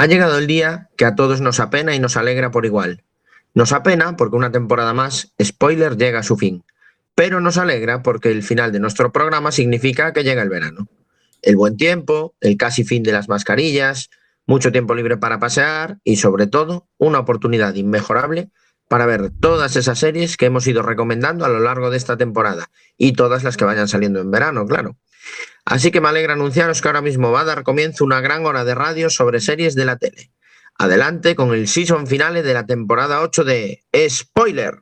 Ha llegado el día que a todos nos apena y nos alegra por igual. Nos apena porque una temporada más, spoiler, llega a su fin. Pero nos alegra porque el final de nuestro programa significa que llega el verano. El buen tiempo, el casi fin de las mascarillas, mucho tiempo libre para pasear y sobre todo una oportunidad inmejorable para ver todas esas series que hemos ido recomendando a lo largo de esta temporada y todas las que vayan saliendo en verano, claro. Así que me alegra anunciaros que ahora mismo va a dar comienzo una gran hora de radio sobre series de la tele. Adelante con el season finale de la temporada 8 de Spoiler.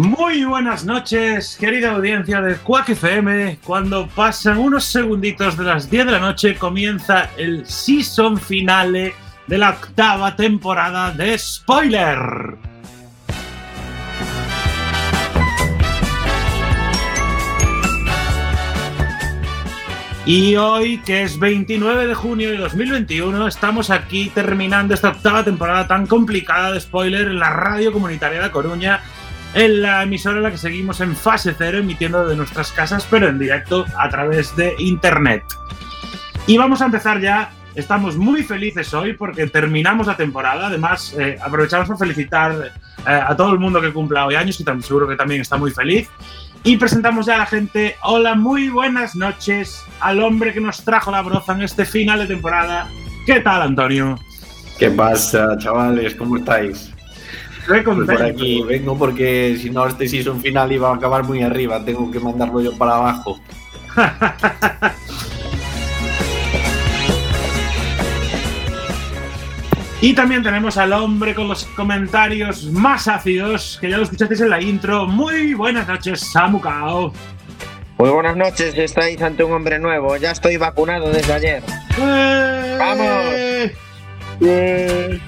Muy buenas noches, querida audiencia de Quack FM. Cuando pasan unos segunditos de las 10 de la noche, comienza el season finale de la octava temporada de Spoiler. Y hoy, que es 29 de junio de 2021, estamos aquí terminando esta octava temporada tan complicada de Spoiler en la radio comunitaria de Coruña en la emisora en la que seguimos en fase cero, emitiendo de nuestras casas, pero en directo a través de internet. Y vamos a empezar ya. Estamos muy felices hoy porque terminamos la temporada. Además, eh, aprovechamos para felicitar eh, a todo el mundo que cumpla hoy años, y también, seguro que también está muy feliz. Y presentamos ya a la gente. Hola, muy buenas noches al hombre que nos trajo la broza en este final de temporada. ¿Qué tal, Antonio? ¿Qué pasa, chavales? ¿Cómo estáis? Pues por aquí vengo porque si no este season final iba a acabar muy arriba, tengo que mandarlo yo para abajo. y también tenemos al hombre con los comentarios más ácidos, que ya lo escuchasteis en la intro. Muy buenas noches, Samukao. Muy buenas noches, estáis ante un hombre nuevo. Ya estoy vacunado desde ayer. ¡Eh! ¡Vamos! ¡Eh!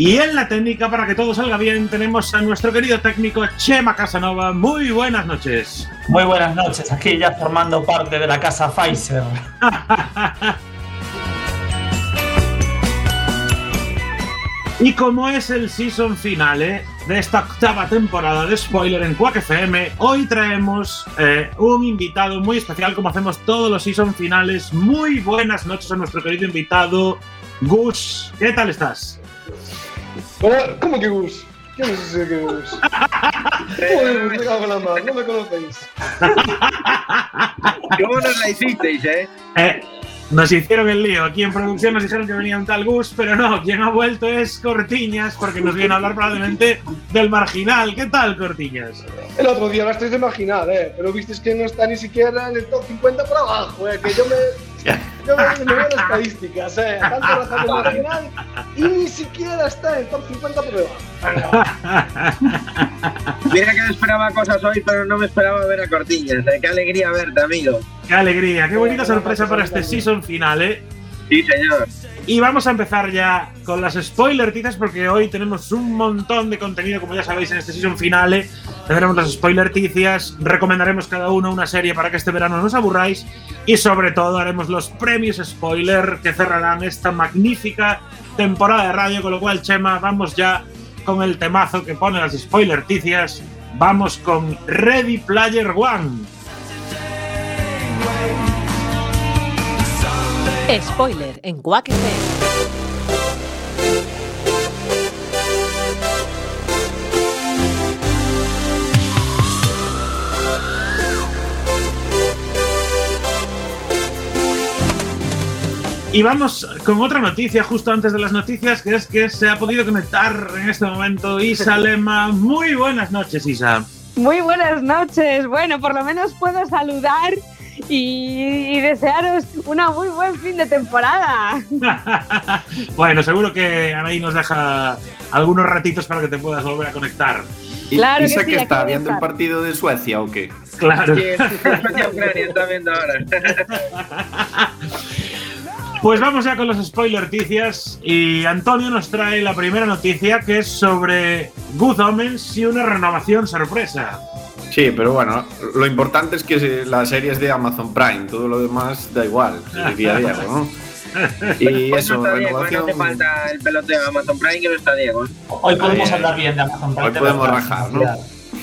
Y en la técnica, para que todo salga bien, tenemos a nuestro querido técnico Chema Casanova. Muy buenas noches. Muy buenas noches, aquí ya formando parte de la casa Pfizer. y como es el season finale de esta octava temporada de Spoiler en Quack FM, hoy traemos eh, un invitado muy especial, como hacemos todos los season finales. Muy buenas noches a nuestro querido invitado, Gus. ¿Qué tal estás? ¿Cómo que Gus? ¿Quién es ese que Gus? Joder, me cago en la mano, no me conocéis. ¿Cómo nos la hicisteis, eh? eh? Nos hicieron el lío. Aquí en producción nos dijeron que venía un tal Gus, pero no, quien ha vuelto es Cortiñas, porque nos viene a hablar probablemente del marginal. ¿Qué tal, Cortiñas? El otro día hablasteis de marginal, ¿eh? Pero visteis que no está ni siquiera en el top 50 por abajo, ¿eh? Que yo me. Yo me, me veo las estadísticas, ¿eh? Tanto de marginal y ni siquiera está en el top 50 por debajo. Mira que me esperaba cosas hoy, pero no me esperaba ver a Cortiñas. ¿eh? Qué alegría verte, amigo. Qué alegría, qué bonita sorpresa para este season final, ¿eh? Sí, señor. Y vamos a empezar ya con las spoiler tizas porque hoy tenemos un montón de contenido, como ya sabéis, en este season finale. Tendremos las spoiler recomendaremos cada uno una serie para que este verano no os aburráis y sobre todo haremos los premios spoiler que cerrarán esta magnífica temporada de radio, con lo cual, Chema, vamos ya con el temazo que pone las spoiler. Vamos con Ready Player One. Spoiler en Quack Y vamos con otra noticia justo antes de las noticias, que es que se ha podido conectar en este momento Isa Lema. Muy buenas noches, Isa. Muy buenas noches. Bueno, por lo menos puedo saludar y, desearos una muy buen fin de temporada. bueno, seguro que Anaí nos deja algunos ratitos para que te puedas volver a conectar. Claro ¿Isa que, está viendo el partido de Suecia o qué? Claro. Sí, Suecia-Ucrania está viendo ahora. Pues vamos ya con los spoiler noticias y Antonio nos trae la primera noticia que es sobre Good Omens y una renovación sorpresa. Sí, pero bueno, lo importante es que la serie es de Amazon Prime, todo lo demás da igual, es día a día, ¿no? Y Hoy eso, no está Diego, renovación. no hace falta el peloteo de Amazon Prime que no está Diego. Hoy podemos Eh, hablar bien de Amazon Prime. hoy podemos rajar, ¿no?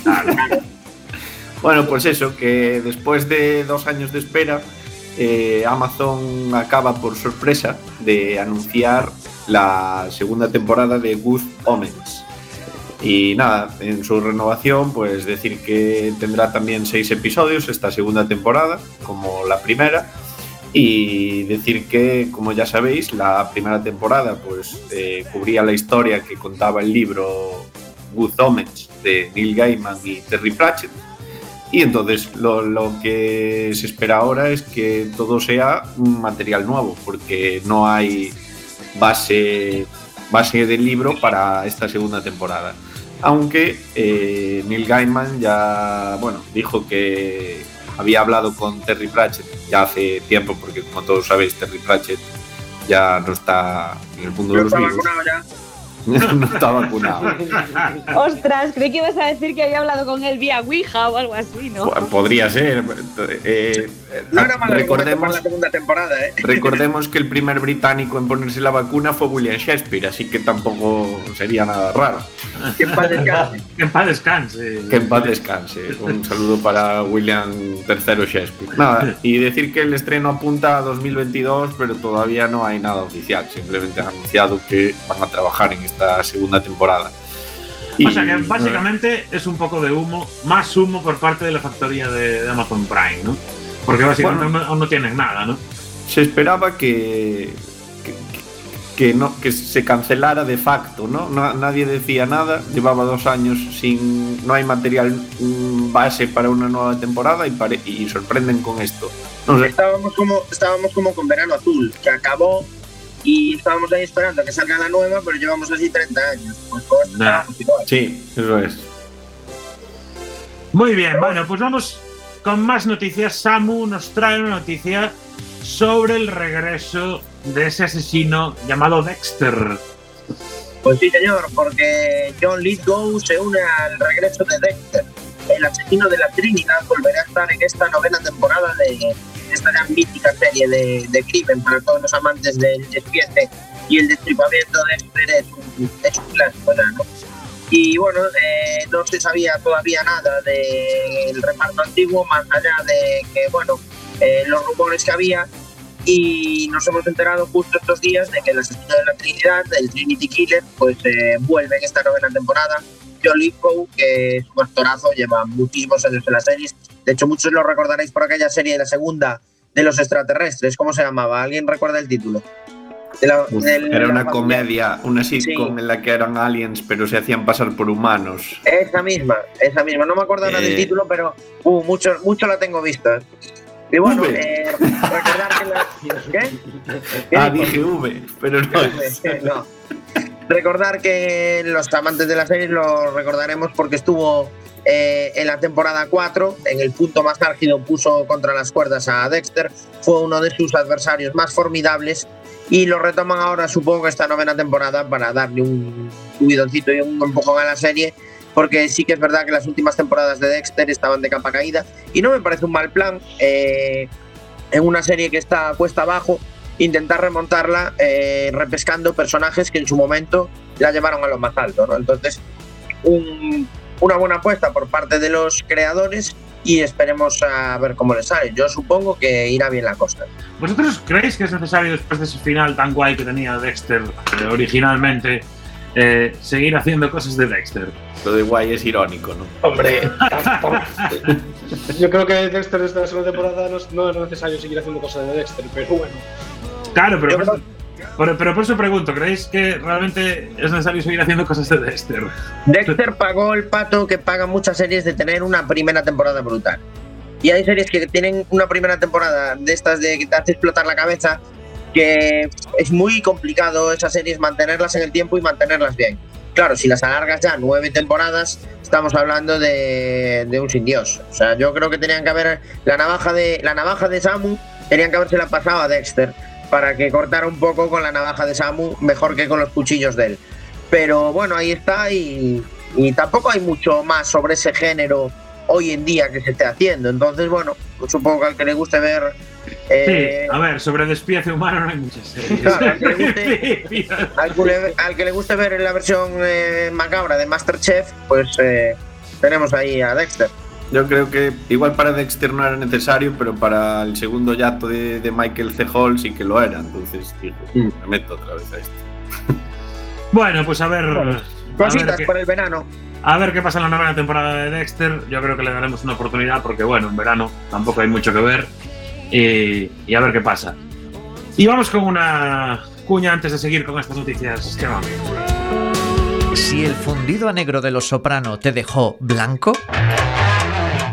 Bueno, pues eso, que después de dos años de espera, eh, Amazon acaba por sorpresa de anunciar la segunda temporada de Good Omens. Y nada, en su renovación, pues decir que tendrá también seis episodios esta segunda temporada, como la primera. Y decir que, como ya sabéis, la primera temporada pues eh, cubría la historia que contaba el libro Good Omens de Neil Gaiman y Terry Pratchett. Y entonces lo, lo que se espera ahora es que todo sea un material nuevo, porque no hay base, base del libro para esta segunda temporada. Aunque eh, Neil Gaiman ya bueno, dijo que había hablado con Terry Pratchett ya hace tiempo, porque como todos sabéis, Terry Pratchett ya no está en el mundo de No los está vivos. vacunado ya. no está vacunado. Ostras, creí que ibas a decir que había hablado con él vía Ouija o algo así, ¿no? Po- Podría ser. eh, No era para recordemos, la segunda temporada, ¿eh? recordemos que el primer británico en ponerse la vacuna fue William Shakespeare, así que tampoco sería nada raro. Que en paz descanse. Que en paz descanse. Que en paz descanse. Un saludo para William III Shakespeare. Nada, y decir que el estreno apunta a 2022, pero todavía no hay nada oficial. Simplemente han anunciado que van a trabajar en esta segunda temporada. O sea que básicamente es un poco de humo, más humo por parte de la factoría de, de Amazon Prime, ¿no? Porque básicamente Bueno. aún no- tienen nada, ¿no? se esperaba que, que, que no, que se cancelara de facto, ¿no? Na- Nadie decía nada, llevaba dos años sin. No hay material mm, base para una nueva temporada y, pare- y sorprenden con esto. No sé, Estábamos como, estábamos como con Verano Azul, que acabó y estábamos ahí esperando a que salga la nueva, pero llevamos así 30 años. Pues Nah. sí, eso es. Muy bien, bueno, pues vamos con más noticias. Samu nos trae una noticia sobre el regreso de ese asesino llamado Dexter. Pues sí, señor, porque John Lithgow se une al regreso de Dexter. El asesino de la Trinidad volverá a estar en esta novena temporada de esta gran mítica serie de, de crimen para todos los amantes del despiece y el destripamiento de Dexter es un, es ¿no? Y bueno, eh, no se sabía todavía nada del reparto antiguo, más allá de que, bueno, eh, los rumores que había y nos hemos enterado justo estos días de que el asesino de la Trinidad, el Trinity Killer, pues eh, vuelve en esta novena temporada. John Lithgow, que es un actorazo, lleva muchísimos años en las series. De hecho, muchos lo recordaréis por aquella serie de la segunda de los extraterrestres. ¿Cómo se llamaba? ¿Alguien recuerda el título? De la- Uf, del- era una comedia, una sitcom en la que eran aliens, pero se hacían pasar por humanos. Esa misma, esa misma. No me acuerdo ahora del Eh. título, pero uh, mucho, mucho la tengo vista. Y bueno, V. eh, recordar que la... ¿Qué? ¿Qué Ah, dije V, pero no es. No. Recordar que los amantes de la serie lo recordaremos porque estuvo eh, en la temporada 4, en el punto más álgido puso contra las cuerdas a Dexter, fue uno de sus adversarios más formidables y lo retoman ahora supongo que esta novena temporada para darle un subidoncito y un empujón a la serie porque sí que es verdad que las últimas temporadas de Dexter estaban de capa caída y no me parece un mal plan eh, en una serie que está cuesta abajo intentar remontarla eh, repescando personajes que en su momento la llevaron a lo más alto. Entonces, un- una buena apuesta por parte de los creadores y esperemos a ver cómo les sale. Yo supongo que irá bien la cosa. ¿Vosotros creéis que es necesario, después de ese final tan guay que tenía Dexter eh, originalmente, eh, seguir haciendo cosas de Dexter? Lo de guay es irónico, ¿no? Hombre, yo creo que Dexter desde la segunda temporada no es, no es necesario seguir haciendo cosas de Dexter, pero bueno. Claro, pero Pero, pero por eso pregunto, ¿creéis que realmente es necesario seguir haciendo cosas de Dexter? Dexter pagó el pato que pagan muchas series de tener una primera temporada brutal. Y hay series que tienen una primera temporada de estas de que te hace explotar la cabeza, que es muy complicado esas series mantenerlas en el tiempo y mantenerlas bien. Claro, si las alargas ya nueve temporadas, estamos hablando de, de un sin Dios. O sea, yo creo que tenían que haber la navaja de la navaja de Samu, tenían que habérsela pasado a Dexter. Para que cortara un poco con la navaja de Samu, mejor que con los cuchillos de él. Pero bueno, ahí está y, y tampoco hay mucho más sobre ese género hoy en día que se esté haciendo. Entonces, bueno, pues supongo que al que le guste ver... eh, Sí, a ver, sobre despiece humano no hay muchas series. Claro, al que le guste- al, que le, al que le guste ver la versión eh, macabra de Masterchef, pues eh, tenemos ahí a Dexter. Yo creo que igual para Dexter no era necesario, pero para el segundo yato de, de Michael C. Hall sí que lo era. Entonces, digo, Mm. me meto otra vez a esto. Bueno, pues a ver. a ver Cositas qué- por el verano. A ver qué pasa en la novena temporada de Dexter. Yo creo que le daremos una oportunidad porque, bueno, en verano tampoco hay mucho que ver. Y, y a ver qué pasa. Y vamos con una cuña antes de seguir con estas noticias. Que vamos. Si el fundido a negro de los soprano te dejó blanco,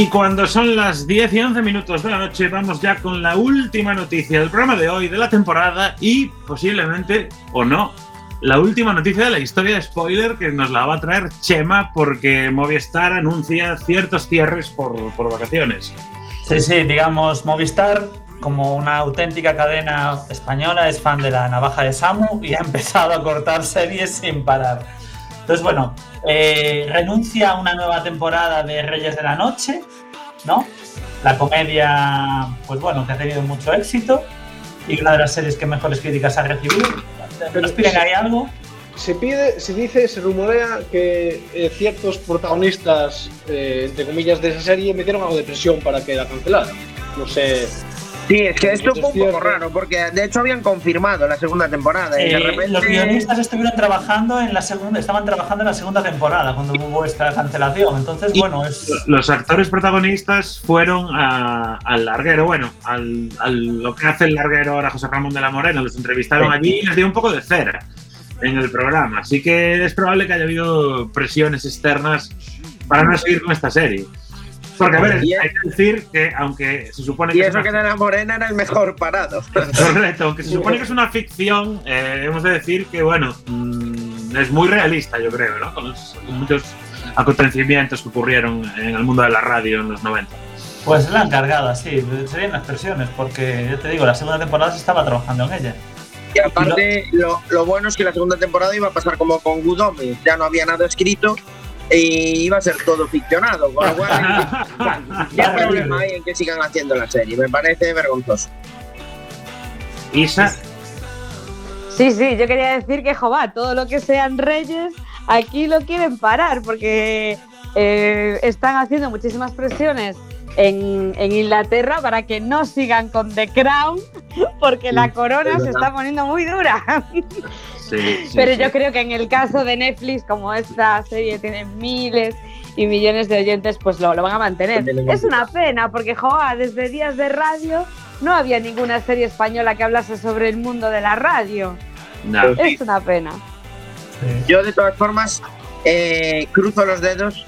Y cuando son las 10 y 11 minutos de la noche, vamos ya con la última noticia del programa de hoy, de la temporada y posiblemente, o no, la última noticia de la historia de spoiler que nos la va a traer Chema porque Movistar anuncia ciertos cierres por, por vacaciones. Sí, sí, digamos, Movistar, como una auténtica cadena española, es fan de la navaja de Samu y ha empezado a cortar series sin parar. Entonces, bueno, eh, renuncia a una nueva temporada de Reyes de la Noche, ¿no? La comedia, pues bueno, que ha tenido mucho éxito y una de las series que mejores críticas ha recibido. ¿Nos piden ahí algo? Se pide, se dice, se rumorea que eh, ciertos protagonistas, eh, entre comillas, de esa serie metieron algo de presión para que la cancelaran. No sé. Sí, es que esto fue un poco raro, porque de hecho habían confirmado la segunda temporada y de Eh, repente... Los guionistas estuvieron trabando en la segunda, estaban trabajando en la segunda temporada cuando hubo esta cancelación. Entonces, bueno, es. Los actores protagonistas fueron a- al larguero, bueno, al, al- lo que hace el larguero ahora José Ramón de la Morena, los entrevistaron allí y les dio un poco de cera en el programa. Así que es probable que haya habido presiones externas para no seguir con esta serie. Porque, a ver, Y- hay que decir que, aunque se supone Y que. es eso que de la morena era el mejor parado. Correcto, aunque se supone que es una ficción, eh, hemos de decir que, bueno, mm, es muy realista, yo creo, ¿no? Con, los- con muchos acontecimientos que ocurrieron en el mundo de la radio en los 90. Pues la han cargado así, serían las presiones, porque yo te digo, la segunda temporada se estaba trabajando en ella. Y aparte, lo, lo bueno es que la segunda temporada iba a pasar como con Good Omens, ya no había nada escrito y iba a ser todo ficcionado, con lo cual, ¿qué problema hay en que sigan haciendo la serie? Me parece vergonzoso. Isa, Sí, sí, yo quería decir que, jova, todo lo que sean reyes, aquí lo quieren parar porque eh, están haciendo muchísimas presiones en, en Inglaterra para que no sigan con The Crown, porque la corona se está poniendo muy dura. sí, sí, Pero sí. yo creo que en el caso de Netflix, como esta serie tiene miles y millones de oyentes, pues lo, lo van a mantener. Es una pena, porque joa, desde días de radio no había ninguna serie española que hablase sobre el mundo de la radio. No. Es una pena. Yo, de todas formas, eh, cruzo los dedos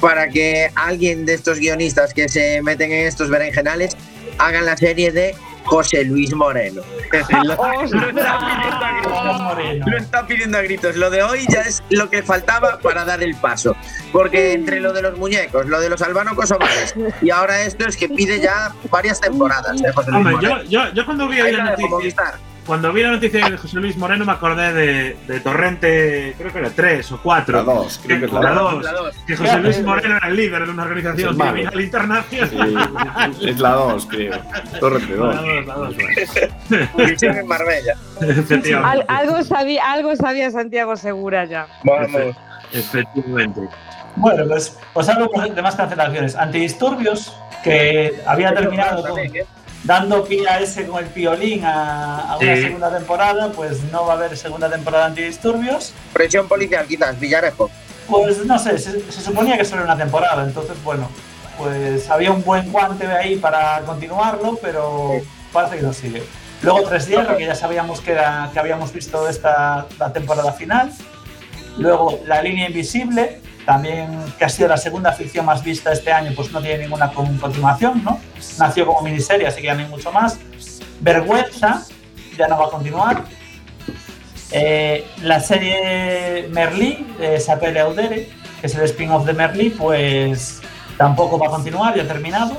para que alguien de estos guionistas que se meten en estos berenjenales hagan la serie de José Luis Moreno. lo, lo está pidiendo a gritos. Moreno. Lo está pidiendo a gritos. Lo de hoy ya es lo que faltaba para dar el paso. Porque entre lo de los muñecos, lo de los albano kosovares y ahora esto es que pide ya varias temporadas de José Luis Hombre, Moreno. yo, yo, yo cuando vi hoy la noticia. Cuando vi la noticia de José Luis Moreno me acordé de, de Torrente, creo que era 3 o 4. La 2, creo que es la la dos. 2. La dos. Que José Luis Moreno era el líder de una organización criminal internacional. Sí, es la 2, creo. Torrente La 2. dos, la dos, Prisión en Marbella. Efectivamente. Al- algo, sabía, algo sabía Santiago Segura ya. Vamos. Efectivamente. Bueno, pues, pues algo de más cancelaciones. Antidisturbios, que había terminado con- dando pie a ese con el piolín a, a una Sí. segunda temporada, pues no va a haber segunda temporada de Antidisturbios. Presión policial, quizás, Villarejo. Pues no sé, se, se suponía que solo una temporada, entonces bueno. pues había un buen guante ahí para continuarlo, pero parece que no sigue. Luego Tres Hierro, que ya sabíamos que, era, que habíamos visto esta la temporada final. Luego La Línea Invisible, también que ha sido la segunda ficción más vista este año, pues no tiene ninguna con- continuación, ¿no? Nació como miniserie, así que ya no hay mucho más. Vergüenza, ya no va a continuar. Eh, la serie Merlí, de Sapele Audere, que es el spin-off de Merlí, pues tampoco va a continuar, ya ha terminado.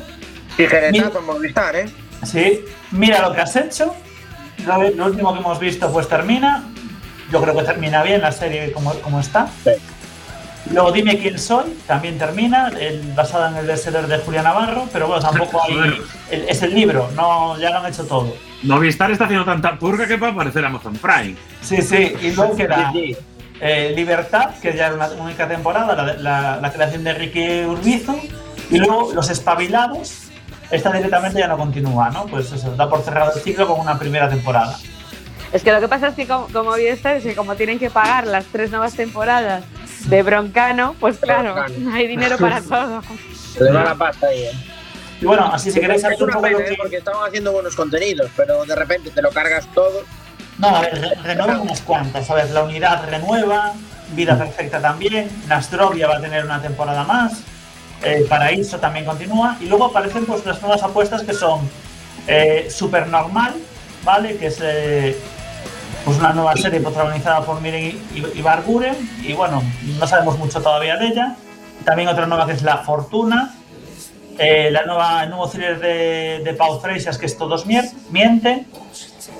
Tijeretazo en Movistar, ¿eh? Sí, mira lo que has hecho. Lo, lo último que hemos visto, pues termina. Yo creo que termina bien la serie como, como está. Luego Dime quién soy, también termina, el, basada en el bestseller de Julia Navarro, pero bueno, tampoco hay. el- es el libro, no, ya lo han hecho todo. Movistar está haciendo tanta purga que va a aparecer Amazon Prime. Sí, sí, y luego queda eh, Libertad, que ya es una única temporada, la, la- la creación de Ricky Urbizo, y luego Los Espabilados, esta directamente ya no continúa, ¿no? Pues eso, da por cerrado el ciclo con una primera temporada. Es que lo que pasa es que como, como Movistar es que como tienen que pagar las tres nuevas temporadas de Broncano, pues claro, Broncano. no hay dinero para todo. Se le va la pasta ahí, ¿eh? Y bueno, así si queréis saber un poco pena, lo ¿eh? que- porque estaban haciendo buenos contenidos, pero de repente te lo cargas todo. No, a ver, re- renuevan unas cuantas, ¿sabes? La unidad renueva, Vida Perfecta también, Nastrovia va a tener una temporada más, eh, Paraíso también continúa, y luego aparecen pues las nuevas apuestas que son eh, Supernormal, ¿vale? Que es eh, pues una nueva serie protagonizada por Miren Ibarguren, y bueno, no sabemos mucho todavía de ella. También otra nueva que es La Fortuna, eh, la nueva, el nuevo thriller de, de Pau Freixas, que es Todos Mienten,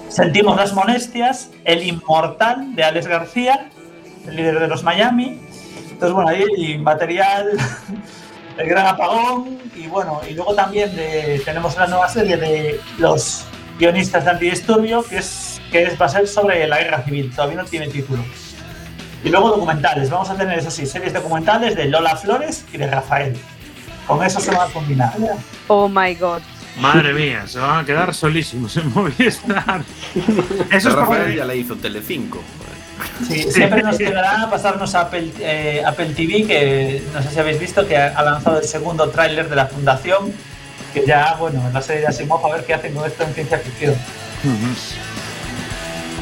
Sentimos las molestias, El Inmortal de Alex García, el líder de los Miami. Entonces, bueno, ahí y material, El Gran Apagón, y bueno, y luego también de- tenemos una nueva serie de los guionistas de Antidisturbio, que, es, que es, va a ser sobre la guerra civil, todavía no tiene título. Y luego documentales, vamos a tener, eso sí, series documentales de Lola Flores y de Rafael. Con eso se van a combinar. Oh my god. Madre mía, se van a quedar solísimos en Movistar. Eso es Rafael porque- ya le hizo Telecinco. Sí, siempre nos quedará pasarnos a Apple, eh, Apple TV, que no sé si habéis visto que ha lanzado el segundo tráiler de la Fundación, que ya, bueno, la serie de Asimov, a ver qué hacen con esto en ciencia ficción.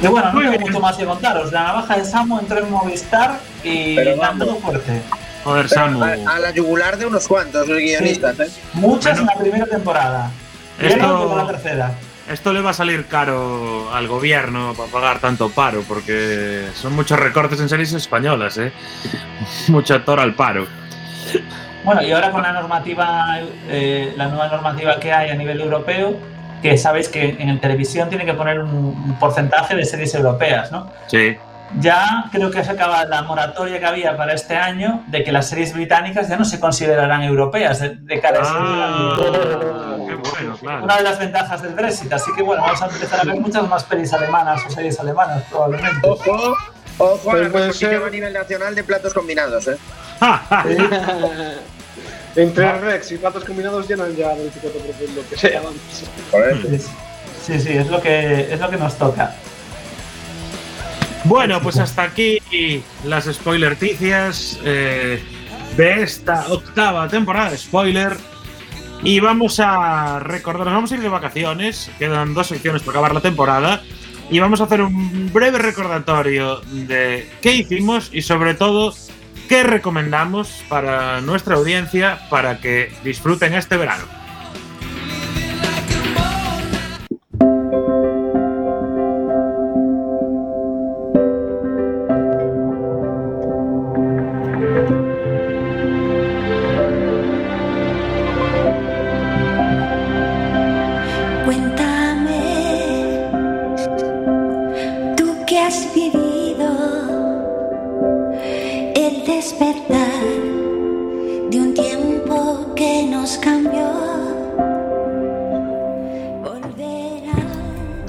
Y bueno, no tengo mucho más que contaros. La navaja de Samu entró en Movistar y dando fuerte. Joder, Samu. a, a la yugular de unos cuantos los guionistas, ¿eh? Muchas en la primera temporada. Y Esto- la tercera. Esto le va a salir caro al gobierno para pagar tanto paro, porque son muchos recortes en series españolas, ¿eh? Mucho actor al paro. Bueno, y ahora con la normativa, eh, la nueva normativa que hay a nivel europeo, que sabéis que en televisión tiene que poner un, un porcentaje de series europeas, ¿no? Sí. Ya creo que se acaba la moratoria que había para este año de que las series británicas ya no se considerarán europeas de, de cara a ese Ah, qué bueno, claro. Una de las ventajas del Brexit, así que bueno, vamos a empezar a ver muchas más pelis alemanas o series alemanas probablemente. Ojo, ojo a la competición ser- a nivel nacional de platos combinados, ¿eh? Entre Rex y platos combinados llenan ya el 24% lo que sea, vamos. Joder. Sí, sí, es lo que es lo que nos toca. Bueno, pues hasta aquí las spoilerticias eh, de esta octava temporada de spoiler. Y vamos a recordar, nos vamos a ir de vacaciones, quedan dos secciones para acabar la temporada. Y vamos a hacer un breve recordatorio de qué hicimos y sobre todo qué recomendamos para nuestra audiencia para que disfruten este verano.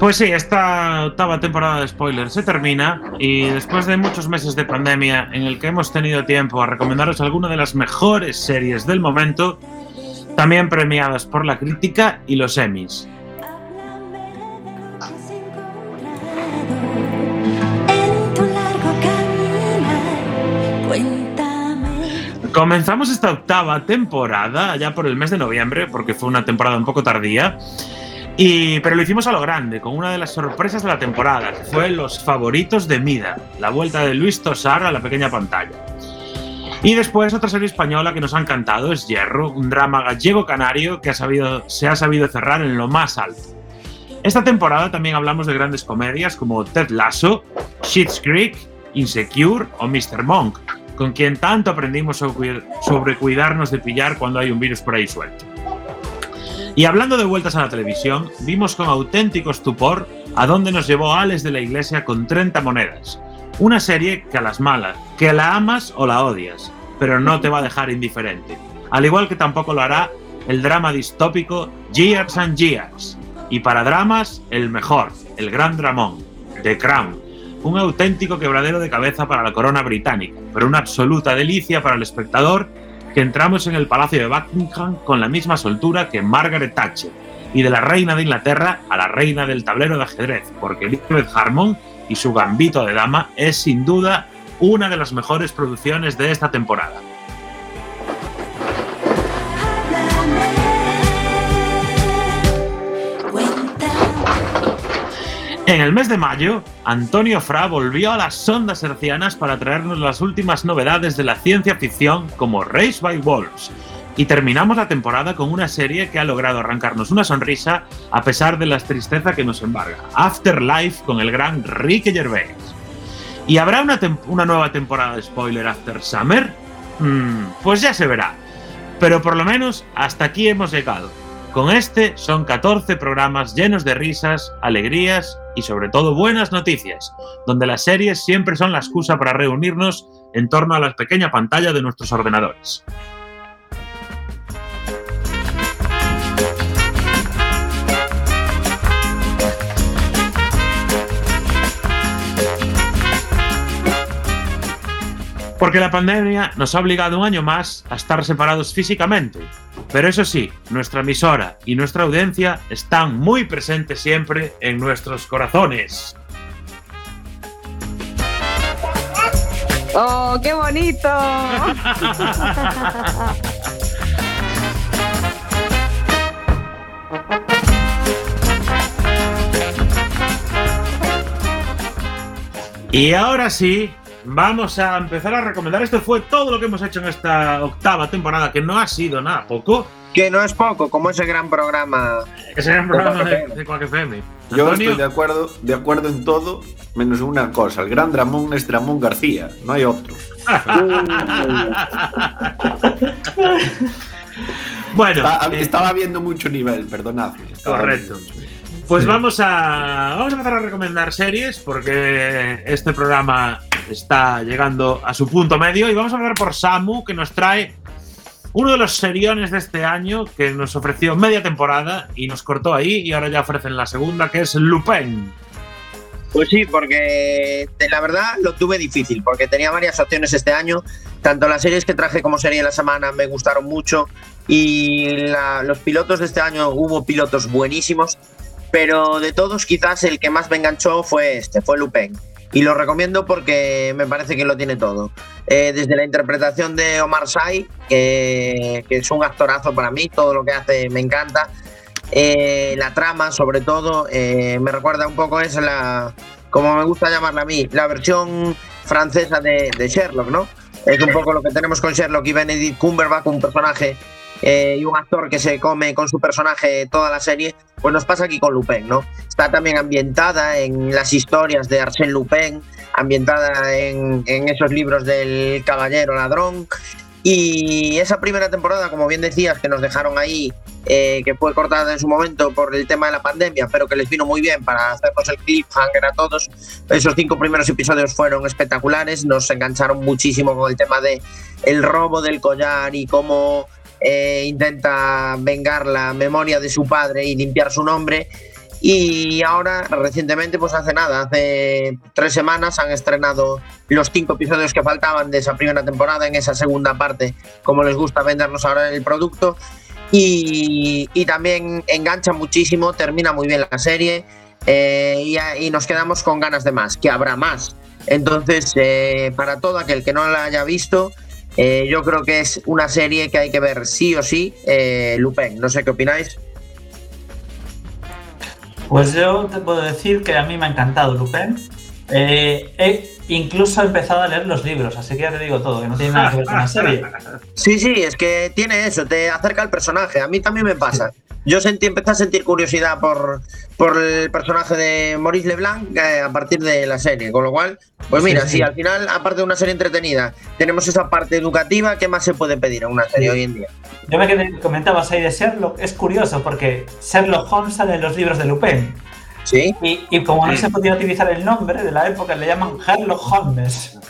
Pues sí, esta octava temporada de spoiler se termina y después de muchos meses de pandemia en el que hemos tenido tiempo a recomendaros alguna de las mejores series del momento, también premiadas por la crítica y los Emmys. Comenzamos esta octava temporada ya por el mes de noviembre, porque fue una temporada un poco tardía. Y, pero lo hicimos a lo grande, con una de las sorpresas de la temporada, que fue Los Favoritos de Mida, la vuelta de Luis Tosar a la pequeña pantalla. Y después otra serie española que nos ha encantado es Hierro, un drama gallego-canario que se ha sabido cerrar en lo más alto. Esta temporada también hablamos de grandes comedias como Ted Lasso, Schitt's Creek, Insecure o Mr. Monk, con quien tanto aprendimos sobre cuidarnos de pillar cuando hay un virus por ahí suelto. Y hablando de vueltas a la televisión, vimos con auténtico estupor a dónde nos llevó Alex de la Iglesia con 30 monedas. Una serie que a las malas, que la amas o la odias, pero no te va a dejar indiferente. Al igual que tampoco lo hará el drama distópico Years and Years. Y para dramas, el mejor, el gran dramón, The Crown. Un auténtico quebradero de cabeza para la corona británica, pero una absoluta delicia para el espectador que entramos en el Palacio de Buckingham con la misma soltura que Margaret Thatcher, y de la reina de Inglaterra a la reina del tablero de ajedrez, porque Elizabeth Harmon y su gambito de dama es sin duda una de las mejores producciones de esta temporada. En el mes de mayo, Antonio Fra volvió a las sondas hercianas para traernos las últimas novedades de la ciencia ficción como Race by Wolves. Y terminamos la temporada con una serie que ha logrado arrancarnos una sonrisa a pesar de la tristeza que nos embarga. Afterlife con el gran Ricky Gervais. ¿Y habrá una, una nueva temporada de Spoiler After Summer? Mm, pues ya se verá. Pero por lo menos hasta aquí hemos llegado. Con este son 14 programas llenos de risas, alegrías y sobre todo buenas noticias, donde las series siempre son la excusa para reunirnos en torno a la pequeña pantalla de nuestros ordenadores. Porque la pandemia nos ha obligado un año más a estar separados físicamente. Pero eso sí, nuestra emisora y nuestra audiencia están muy presentes siempre en nuestros corazones. ¡Oh, qué bonito! y ahora sí, vamos a empezar a recomendar. Esto fue todo lo que hemos hecho en esta octava temporada, que no ha sido nada poco. Que no es poco, como ese gran programa. Ese gran programa de, de Quack FM. Yo Antonio, estoy de acuerdo, de acuerdo en todo, menos en una cosa. El gran Dramón es Dramón García, no hay otro. bueno, eh, estaba viendo mucho nivel, perdonadme. Correcto. viendo Pues vamos a, vamos a empezar a recomendar series porque este programa está llegando a su punto medio y vamos a empezar por Samu que nos trae uno de los seriones de este año que nos ofreció media temporada y nos cortó ahí y ahora ya ofrecen la segunda que es Lupin. Pues sí, porque la verdad lo tuve difícil, porque tenía varias opciones este año. Tanto las series que traje como serie de la semana me gustaron mucho y la- los pilotos de este año hubo pilotos buenísimos, pero de todos quizás el que más me enganchó fue este, fue Lupin. Y lo recomiendo porque me parece que lo tiene todo. Eh, desde la interpretación de Omar Sy, que, que es un actorazo para mí, todo lo que hace me encanta. Eh, la trama, sobre todo, eh, me recuerda un poco es la, como me gusta llamarla a mí, la versión francesa de, de Sherlock, ¿no? Es un poco lo que tenemos con Sherlock y Benedict Cumberbatch, un personaje eh, y un actor que se come con su personaje toda la serie, pues nos pasa aquí con Lupin, ¿no? Está también ambientada en las historias de Arsène Lupin, ambientada en, en esos libros del caballero ladrón. Y esa primera temporada, como bien decías, que nos dejaron ahí, eh, que fue cortada en su momento por el tema de la pandemia, pero que les vino muy bien para hacernos el cliffhanger a todos. Esos cinco primeros episodios fueron espectaculares, nos engancharon muchísimo con el tema de el robo del collar y cómo eh, intenta vengar la memoria de su padre y limpiar su nombre. Y ahora, recientemente, pues hace nada, hace tres semanas han estrenado los cinco episodios que faltaban de esa primera temporada en esa segunda parte, como les gusta vendernos ahora el producto. Y, también engancha muchísimo, termina muy bien la serie eh, y, y nos quedamos con ganas de más, que habrá más. Entonces, eh, para todo aquel que no la haya visto, eh, yo creo que es una serie que hay que ver sí o sí. Eh, Lupin, no sé qué opináis. Pues yo te puedo decir que a mí me ha encantado Lupin. Eh, he incluso empezado a leer los libros, así que ya te digo todo, que no tiene nada que ver con la serie. Sí, sí, es que tiene eso, te acerca al personaje. A mí también me pasa. Yo sentí, empecé a sentir curiosidad por, por el personaje de Maurice Leblanc eh, a partir de la serie, con lo cual, pues mira, Sí, sí, sí. al final, aparte de una serie entretenida, tenemos esa parte educativa, ¿qué más se puede pedir a una serie hoy en día? Yo me quedé, comentabas ahí de Sherlock, es curioso porque Sherlock Holmes sale en los libros de Lupin. Sí. Y, y como no se podía utilizar el nombre de la época, le llaman Sherlock Holmes.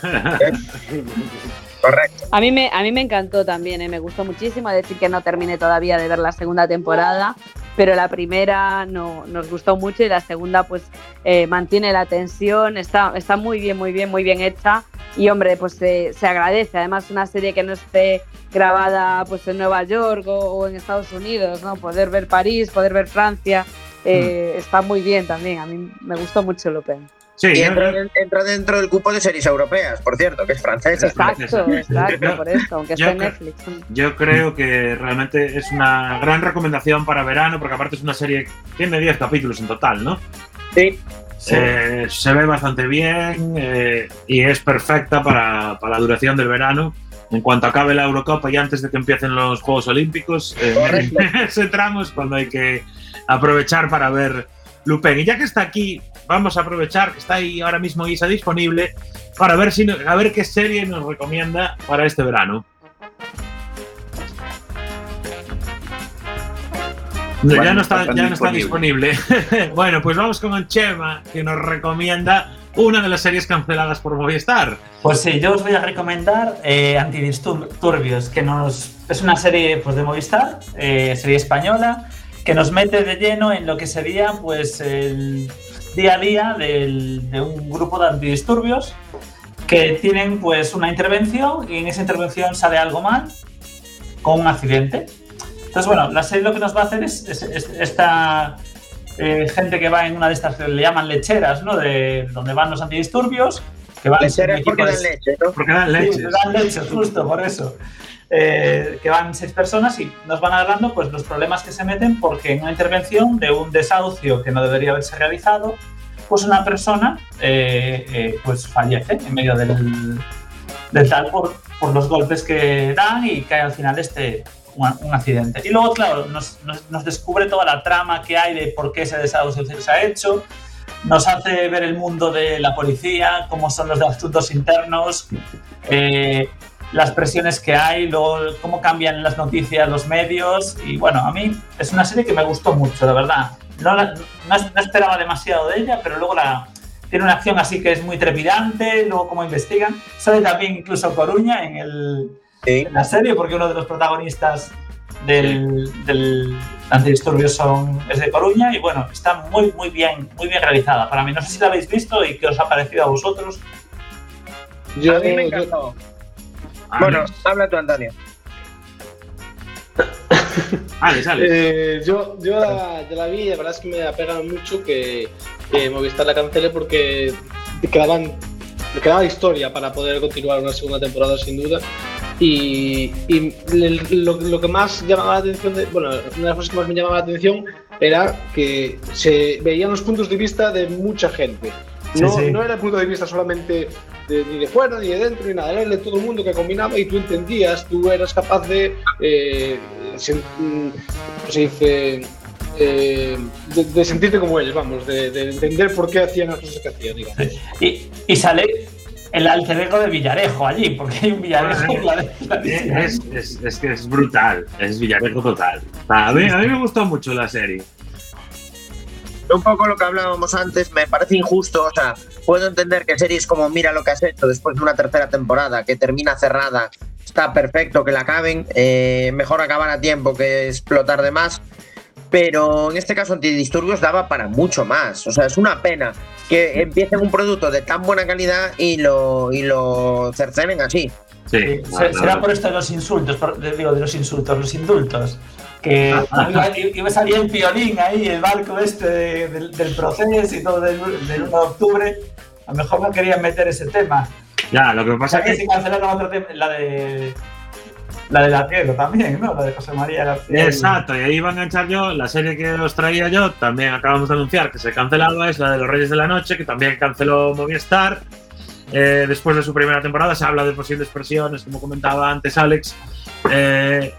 Correcto. A mí me, a mí me encantó también, ¿eh? me gustó muchísimo. Decir que no terminé todavía de ver la segunda temporada, pero la primera no, nos gustó mucho y la segunda pues eh, mantiene la tensión, está, está muy bien, muy bien, muy bien hecha. Y hombre, pues se, se agradece. Además, una serie que no esté grabada pues en Nueva York o, o en Estados Unidos, ¿no? Poder ver París, poder ver Francia, eh, está muy bien también. A mí me gustó mucho Lupin. Sí, Y yo- entra, dentro del cupo de series europeas, por cierto, que es francesa. Exacto, exacto, por eso, aunque esté en Netflix. Yo creo que realmente es una gran recomendación para verano, porque aparte es una serie que tiene 10 capítulos en total, ¿no? Sí. Eh, se ve bastante bien eh, y es perfecta para, para la duración del verano. En cuanto acabe la Eurocopa y antes de que empiecen los Juegos Olímpicos, eh, ese tramo es cuando hay que aprovechar para ver Lupin. Y ya que está aquí, vamos a aprovechar que está ahí ahora mismo Isa disponible para ver, si, a ver qué serie nos recomienda para este verano. No, ya, no está, está ya no está disponible. bueno, pues vamos con Chema, que nos recomienda una de las series canceladas por Movistar. Pues sí, yo os voy a recomendar eh, Antidisturbios, que nos, es una serie pues, de Movistar, eh, serie española, que nos mete de lleno en lo que sería pues, el día a día del- de un grupo de antidisturbios que tienen pues, una intervención y en esa intervención sale algo mal con un accidente. Entonces, bueno, la serie lo que nos va a hacer es, es- es- esta eh, gente que va en una de estas le llaman lecheras, ¿no? De donde van los antidisturbios, que van Lecheras porque dan leche, ¿no? Porque dan Sí, leches. dan leche, justo por eso. Eh, que van seis personas y nos van hablando pues, los problemas que se meten porque en una intervención de un desahucio que no debería haberse realizado, pues una persona eh, eh, pues fallece en medio del, del tal por, por los golpes que dan y cae al final este un, un accidente. Y luego, claro, nos, nos- nos descubre toda la trama que hay de por qué ese desahucio se ha hecho, nos hace ver el mundo de la policía, cómo son los asuntos internos, eh, las presiones que hay, luego cómo cambian las noticias, los medios. Y bueno, a mí es una serie que me gustó mucho, la verdad. No, la- no, no esperaba demasiado de ella, pero luego la, tiene una acción así que es muy trepidante, luego cómo investigan. Sale también incluso Coruña en, el, Sí. en la serie, porque uno de los protagonistas del, del antidisturbios son, es de Coruña y bueno, está muy, muy bien, muy bien realizada. Para mí, no sé si la habéis visto y qué os ha parecido a vosotros. Yo, a mí me encantó. Ah, Bueno, habla tú, Antonio. Sale, sale. Eh, yo, yo la, yo la vi y la verdad es que me apega mucho que, que Movistar la cancele porque quedaban, quedaba historia para poder continuar una segunda temporada sin duda. Y, y lo, lo que más llamaba la atención, de- bueno, una de las cosas que más me llamaba la atención era que se veían los puntos de vista de mucha gente. No, Sí, sí. no era el punto de vista solamente de- ni de fuera, ni de dentro, ni nada, era el de todo el mundo que combinaba y tú entendías, tú eras capaz de, eh, sen- mm, ¿cómo se dice? Eh, de, de sentirte como ellos, vamos, de, de entender por qué hacían las cosas que hacían, digamos. Y, y sale el alter ego de Villarejo allí, porque hay un Villarejo. Es, es- es que es brutal, es Villarejo total. A mí, a mí me gustó mucho la serie. Un poco lo que hablábamos antes, me parece injusto. O sea, puedo entender que series como Mira lo que has hecho después de una tercera temporada que termina cerrada, está perfecto que la acaben. eh, mejor acabar a tiempo que explotar de más. Pero en este caso, Antidisturbios daba para mucho más. O sea, es una pena que empiecen un producto de tan buena calidad y lo, y lo cercenen así. Sí, se- la- será por esto de los insultos, por- de- digo, de los insultos, los indultos. Que iba, a salir el violín ahí, el barco este de- del, del proceso y todo del, del 1 de octubre. A lo mejor no querían meter ese tema. Ya, lo que pasa que es si que. cancelaron otra tem- la de. La de la Tierra también, ¿no? La de José María García. Exacto, y ahí iba a enganchar yo. La serie que os traía yo también acabamos de anunciar que se cancelaba, es la de los Reyes de la Noche, que también canceló Movistar. Eh, después de su primera temporada se habla de posibles presiones, como comentaba antes Alex, eh,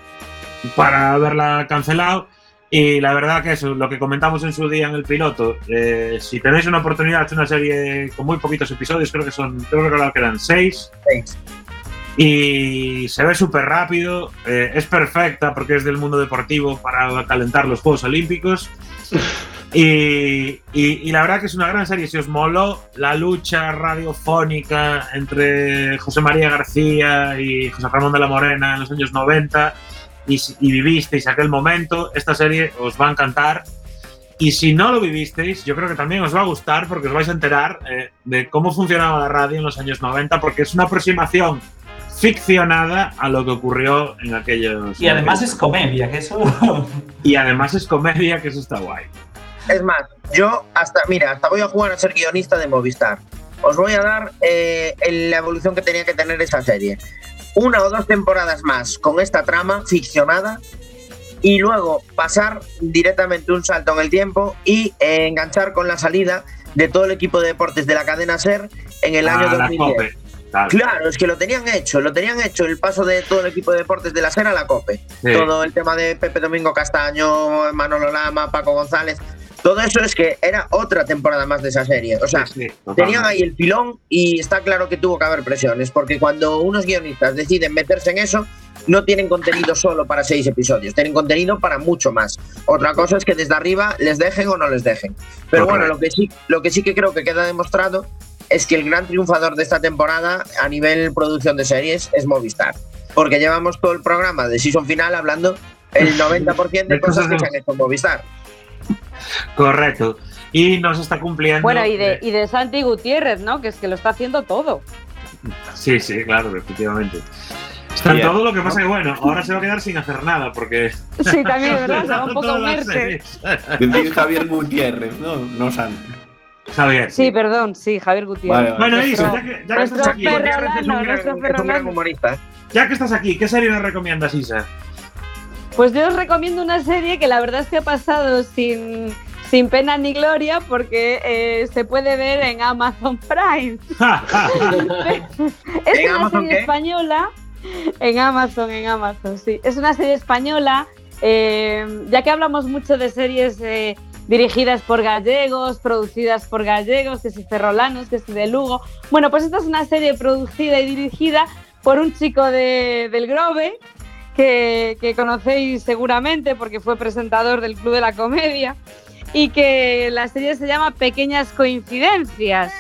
para haberla cancelado. Y la verdad que eso, lo que comentamos en su día en el piloto, eh, si tenéis una oportunidad, es una serie con muy poquitos episodios, creo que son, creo recordar que eran seis. Seis. Y se ve súper rápido, eh, es perfecta porque es del mundo deportivo para calentar los Juegos Olímpicos. Y, y- y la verdad que es una gran serie. Si os moló la lucha radiofónica entre José María García y José Ramón de la Morena en los años 90 y, y vivisteis aquel momento, esta serie os va a encantar. Y si no lo vivisteis, yo creo que también os va a gustar porque os vais a enterar eh, de cómo funcionaba la radio en los años 90, porque es una aproximación ficcionada a lo que ocurrió en aquellos. Y además es comedia, que eso. Y además es comedia, que eso está guay. Es más, yo hasta, mira, hasta voy a jugar a ser guionista de Movistar. Os voy a dar eh, la evolución que tenía que tener esa serie. Una o dos temporadas más con esta trama ficcionada y luego pasar directamente un salto en el tiempo y eh, enganchar con la salida de todo el equipo de deportes de la cadena SER en el año A la 2010. Claro. Claro, es que lo tenían hecho, lo tenían hecho el paso de todo el equipo de deportes de la SER a la COPE. Sí. Todo el tema de Pepe Domingo Castaño, Manolo Lama, Paco González. Todo eso es que era otra temporada más de esa serie. O sea, Sí, tenían ahí el pilón y está claro que tuvo que haber presiones, porque cuando unos guionistas deciden meterse en eso, no tienen contenido solo para seis episodios, tienen contenido para mucho más. Otra cosa es que desde arriba les dejen o no les dejen. Pero bueno, lo que sí, lo que sí que creo que queda demostrado es que el gran triunfador de esta temporada a nivel producción de series es Movistar. Porque llevamos todo el programa de season final hablando el 90% de De cosas que se han hecho en Movistar. Correcto. Y nos está cumpliendo. Bueno, y de, y de Santi Gutiérrez, ¿no? Que es que lo está haciendo todo. Sí, sí, claro, efectivamente. Está en todo lo que pasa que, bueno, ahora se va a quedar sin hacer nada porque. Sí, también, ¿verdad? Se va un poco a Javier Gutiérrez, no, no Santi. Javier. Sí, perdón, sí, Javier Gutiérrez. Vale, vale. Bueno, Isa, ya que, ya que estás aquí, Es un gran- humorista. ya que estás aquí, ¿qué serie nos recomiendas, Isa? Pues yo os recomiendo una serie que la verdad es que ha pasado sin, sin pena ni gloria porque eh, se puede ver en Amazon Prime. es ¿En una Amazon serie qué? española. En Amazon, en Amazon, sí. Es una serie española. eh, ya que hablamos mucho de series eh, dirigidas por gallegos, producidas por gallegos, que si ferrolanos, que si de Lugo. Bueno, pues esta es una serie producida y dirigida por un chico de- del Grove, que, conocéis seguramente porque fue presentador del Club de la Comedia, y que la serie se llama Pequeñas Coincidencias.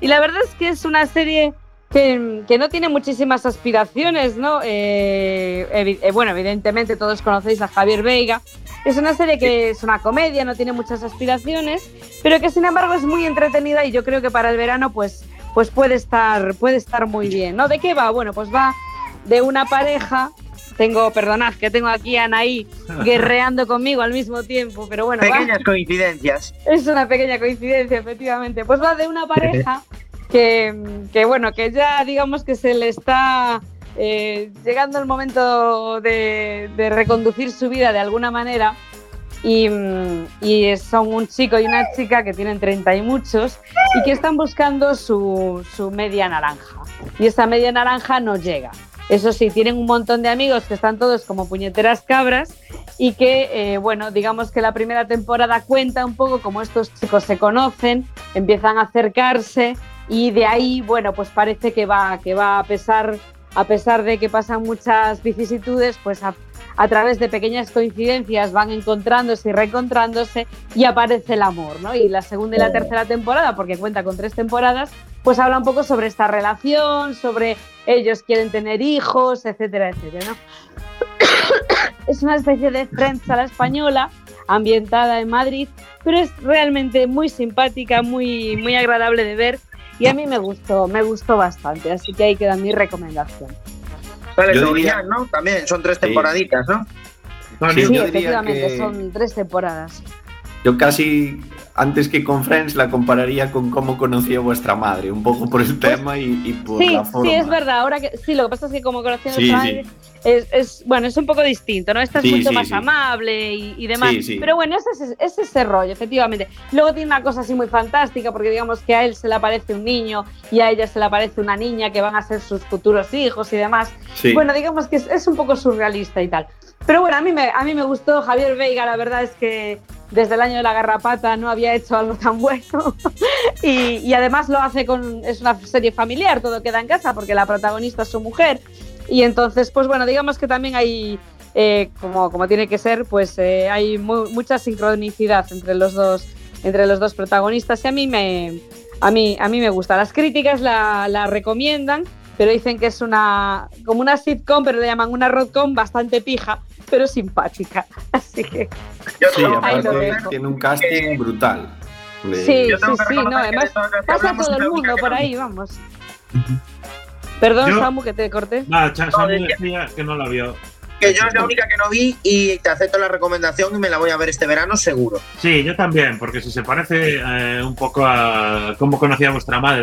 Y la verdad es que es una serie que, no tiene muchísimas aspiraciones, ¿no? Eh, eh, bueno, evidentemente todos conocéis a Javier Veiga. Es una serie que es una comedia, no tiene muchas aspiraciones, pero que sin embargo es muy entretenida y yo creo que para el verano pues, pues puede, estar, puede estar muy bien, ¿no? ¿De qué va? Bueno, pues va de una pareja. Tengo, perdonad, que tengo aquí a Anaí guerreando conmigo al mismo tiempo, pero bueno, va- Pequeñas coincidencias. es una pequeña coincidencia, efectivamente. Pues va de una pareja que, que, bueno, que ya digamos que se le está eh, llegando el momento de, reconducir su vida de alguna manera. Y, mm, y son un chico y una chica que tienen 30 y muchos y que están buscando su, su media naranja. Y esa media naranja no llega. Eso sí, tienen un montón de amigos que están todos como puñeteras cabras y que, eh, bueno, digamos que la primera temporada cuenta un poco cómo estos chicos se conocen, empiezan a acercarse y de ahí, bueno, pues parece que va, que va a pesar, a pesar de que pasan muchas vicisitudes, pues a, a través de pequeñas coincidencias van encontrándose y reencontrándose y aparece el amor, ¿no? Y la segunda y la tercera temporada, porque cuenta con tres temporadas, pues habla un poco sobre esta relación, sobre ellos quieren tener hijos, etcétera, etcétera, ¿no? es una especie de Friends a la española, ambientada en Madrid, pero es realmente muy simpática, muy, muy agradable de ver y a mí me gustó, me gustó bastante, así que ahí queda mi recomendación. Sale Yo Tony diría- Jan, ¿no? También son tres temporaditas, ¿no? Sí, yo diría efectivamente, que- son tres temporadas. Yo casi antes que con Friends la compararía con cómo conocí a vuestra madre, un poco por el tema y, y por Sí, la forma. sí, es verdad. Ahora que sí, lo que pasa es que como conociendo Sí, a sí. Es, es- bueno, es un poco distinto, ¿no? Esta es Sí, mucho sí, más sí. amable y, y demás. Sí, sí. Pero bueno, ese es, es ese rollo, efectivamente. Luego tiene una cosa así muy fantástica, porque digamos que a él se le aparece un niño y a ella se le aparece una niña que van a ser sus futuros hijos y demás. Sí. Bueno, digamos que es, es un poco surrealista y tal. Pero bueno, a mí, me, a mí me gustó Javier Veiga, la verdad es que desde el año de la garrapata no había hecho algo tan bueno. y, y además lo hace con. Es una serie familiar, todo queda en casa, porque la protagonista es su mujer. Y entonces, pues bueno, digamos que también hay. eh, como, como tiene que ser, pues eh, hay mu- mucha sincronicidad entre los dos, entre los dos protagonistas. Y a mí me, a mí, a mí me gusta. Las críticas la, la recomiendan, pero dicen que es una como una sitcom, pero le llaman una rodcom bastante pija, pero simpática. Así que Sí, aparte tiene un casting brutal. Sí, sí, sí, no, además pasa todo el mundo por ahí, vamos. Perdón, Yo- Samu, que te corté. Nada, Cha- Samu decía- que no la vio. Que yo es la única que no vi y te acepto la recomendación y me la voy a ver este verano seguro. Sí, yo también, porque si se parece eh, un poco a cómo conocía a vuestra madre,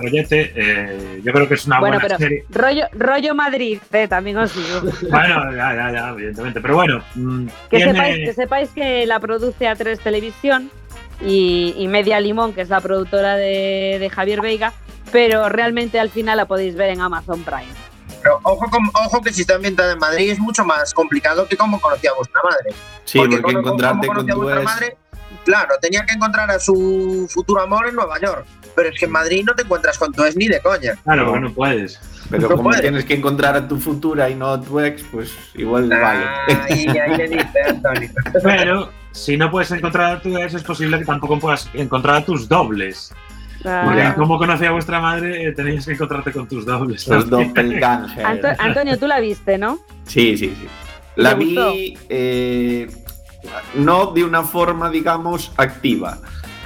rollete, eh, yo creo que es una bueno, buena pero serie. rollo, rollo Madrid, eh, también os digo. Bueno, ya, ya, ya, evidentemente. Pero bueno, mm, Que tiene- sepáis, que sepáis que la produce A3 Televisión y, y Media Limón, que es la productora de, de Javier Veiga, pero realmente al final la podéis ver en Amazon Prime. Pero ojo, con- ojo que si está ambientada en Madrid es mucho más complicado que cómo conocía a vuestra madre. Sí, porque, como- encontrarte como con conocía a tu vuestra madre, claro, tenía que encontrar a su futuro amor en Nueva York. Pero es que en Madrid no te encuentras con tu ex ni de coña. Claro, No. porque no puedes. Pero No como puedes. tienes que encontrar a tu futura y no a tu ex, pues igual vale. Ahí, ahí le dice, Antonio. Pero si no puedes encontrar a tu ex, es posible que tampoco puedas encontrar a tus dobles. Porque como conocía a vuestra madre, eh, tenéis que encontrarte con tus dobles. Los doppelganger. Anto- Antonio, tú la viste, ¿no? Sí, sí, sí. La vi eh, no de una forma, digamos, activa.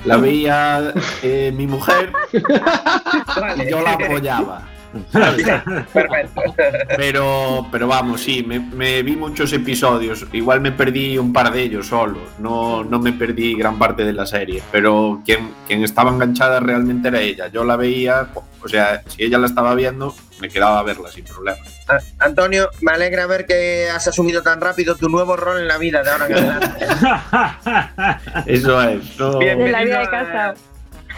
La veía eh, mi mujer y yo la apoyaba. Perfecto. Pero, pero vamos, sí, me, me vi muchos episodios. Igual me perdí un par de ellos solo. No, no me perdí gran parte de la serie. Pero quien, quien estaba enganchada realmente era ella. Yo la veía, o sea, si ella la estaba viendo, me quedaba a verla sin problema. A- Antonio, me alegra ver que has asumido tan rápido tu nuevo rol en la vida de ahora en adelante. Eso es. Bien. De la vida de Bienvenido a- casado.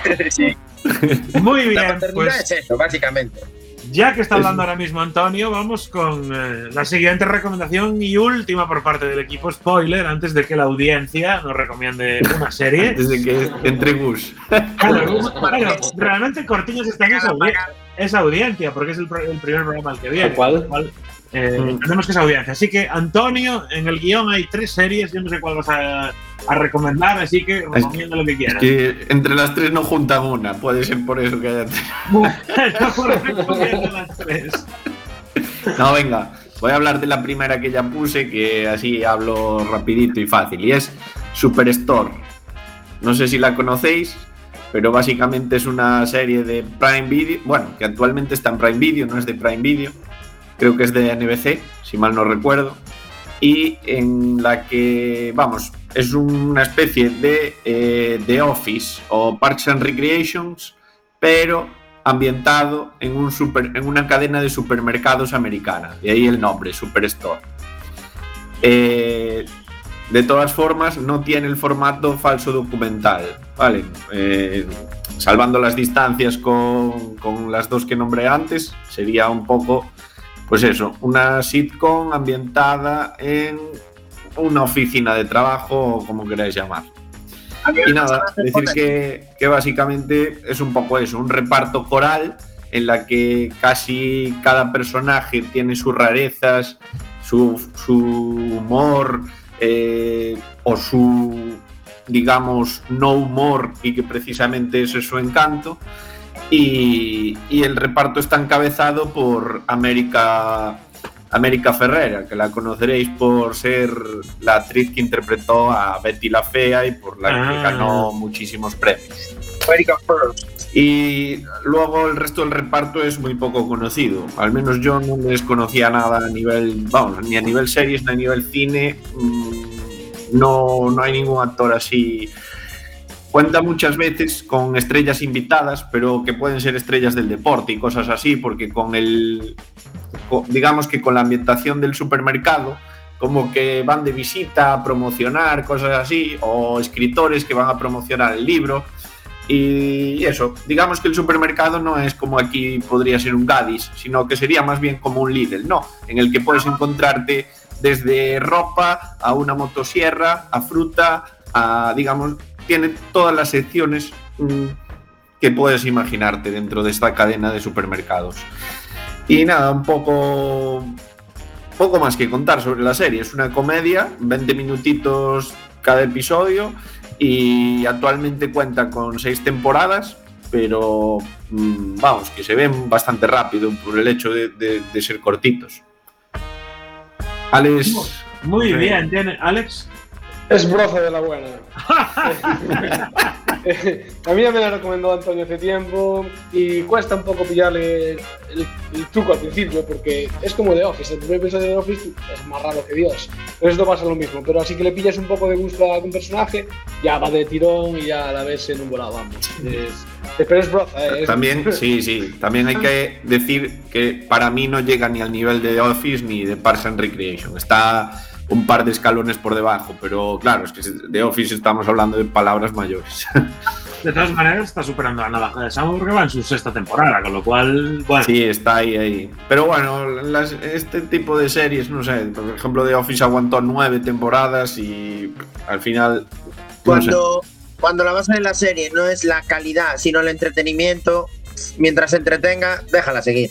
sí. Muy La bien, paternidad pues es eso, básicamente. Ya que está hablando ahora mismo Antonio, vamos con eh, la siguiente recomendación y última por parte del equipo spoiler, antes de que la audiencia nos recomiende una serie. Antes de que entre Gus. Claro, realmente Cortiños está en esa, audi- esa audiencia, porque es el, pro- el primer programa al que viene. Tal eh, Mm. entendemos que es audiencia. Así que, Antonio, en el guion hay tres series, yo no sé cuál vas a, a recomendar, así que recomiendo lo que Es quieras. que entre las tres no juntan una. Puede ser por eso que haya. No recomiendo las tres. No, venga. Voy a hablar de la primera que ya puse, que así hablo rapidito y fácil. Y es Superstore. No sé si la conocéis, pero básicamente es una serie de Prime Video. Bueno, que actualmente está en Prime Video, no es de Prime Video. Creo que es de NBC, si mal no recuerdo. Y en la que, vamos, es una especie de eh, The Office o Parks and Recreations, pero ambientado en, un super, en una cadena de supermercados americana. De ahí el nombre, Superstore. Eh, de todas formas, no tiene el formato falso documental, ¿vale? Eh, salvando las distancias con, con las dos que nombré antes, sería un poco, pues eso, una sitcom ambientada en una oficina de trabajo o como queráis llamar. Y nada, decir que, que básicamente es un poco eso, un reparto coral en la que casi cada personaje tiene sus rarezas, su, su humor eh, o su, digamos, no humor y que precisamente ese es su encanto. Y, y el reparto está encabezado por América, América Ferrera, que la conoceréis por ser la actriz que interpretó a Betty la Fea y por la que Ah. ganó muchísimos premios. American First. Y luego el resto del reparto es muy poco conocido. Al menos yo no les conocía nada a nivel, vamos, ni a nivel series ni a nivel cine. Mm, No, no hay ningún actor así cuenta muchas veces con estrellas invitadas, pero que pueden ser estrellas del deporte y cosas así, porque con el, digamos que con la ambientación del supermercado, como que van de visita a promocionar cosas así, o escritores que van a promocionar el libro. Y eso, digamos que el supermercado no es como aquí podría ser un Gadis, sino que sería más bien como un Lidl, ¿no? En el que puedes encontrarte desde ropa a una motosierra, a fruta, a, digamos, tiene todas las secciones mm, que puedes imaginarte dentro de esta cadena de supermercados. Y nada, un poco, poco más que contar sobre la serie. Es una comedia, 20 minutitos cada episodio y actualmente cuenta con seis temporadas, pero mm, vamos, que se ven bastante rápido por el hecho de, de- de ser cortitos. Alex. Muy bien, tiene Alex. Es broza de la buena. a mí ya me la recomendó Antonio hace tiempo y cuesta un poco pillarle el, el truco al principio porque es como The Office. El primer episodio de The Office es más raro que Dios. Pero esto pasa lo mismo. Pero así que le pillas un poco de gusto a algún personaje, ya va de tirón y ya a la vez en un volado, vamos. Es, pero es broza, ¿eh? Es- También, sí, sí. También hay que decir que para mí no llega ni al nivel de The Office ni de Parks and Recreation. Está un par de escalones por debajo, pero claro, es que de Office estamos hablando de palabras mayores. De todas maneras, está superando la navaja de Samu porque va en su sexta temporada, con lo cual, bueno. Sí, está ahí, ahí. Pero bueno, las- este tipo de series, no sé, por ejemplo, The Office aguantó nueve temporadas y al final. no sé. Cuando, cuando la base de la serie no es la calidad, sino el entretenimiento, mientras se entretenga, déjala seguir.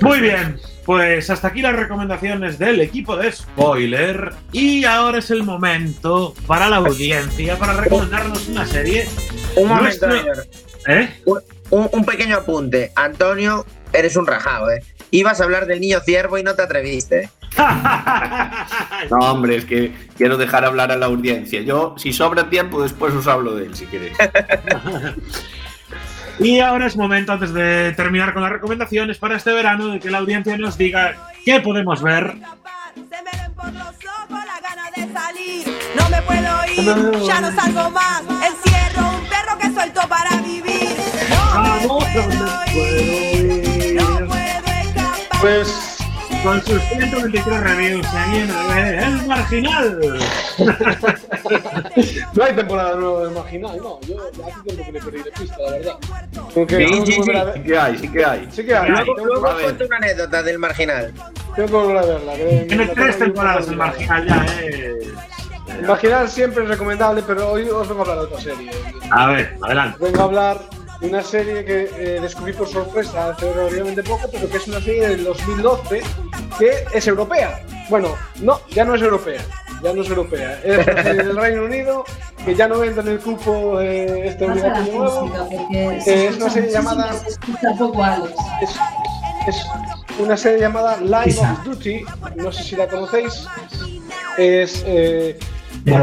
Muy bien, pues hasta aquí las recomendaciones del equipo de spoiler. Y ahora es el momento para la audiencia para recomendarnos una serie. Un momento, Nuestro-. ¿Eh? Un, un pequeño apunte. Antonio, eres un rajado, ¿eh? Ibas a hablar del niño ciervo y no te atreviste. No, hombre, es que quiero dejar hablar a la audiencia. Yo, si sobra tiempo, después os hablo de él, si queréis. Y ahora es momento, antes de terminar con las recomendaciones para este verano, de que la audiencia nos diga qué podemos ver. No me puedo ir, ya no salgo más. Encierro un perro que suelto para vivir. No me puedo ir, no puedo escapar. Pues con sus 123 reviews se viene El Marginal. no hay temporada nueva de Marginal, no. Yo hace tiempo que le perdí de pista, la verdad. Porque Sí, sí, que hay, sí que hay. Sí que hay. Luego, cuento una anécdota del marginal. tengo que volver a verla. que Tiene la tres temporadas que El volver a ver. Marginal ya, eh. El Marginal siempre es recomendable, pero hoy os vengo a hablar de otra serie. A ver, adelante. Vengo a hablar de una serie que eh, descubrí por sorpresa hace relativamente poco, pero que es una serie del 2012 que es europea. Bueno, no, ya no es europea. Ya no es europea. Es del Reino Unido que ya no entra en el cupo eh, este obligatorio nuevo. Eh, es una serie llamada. Es, es una serie llamada Line of Duty. No sé si la conocéis. Es eh,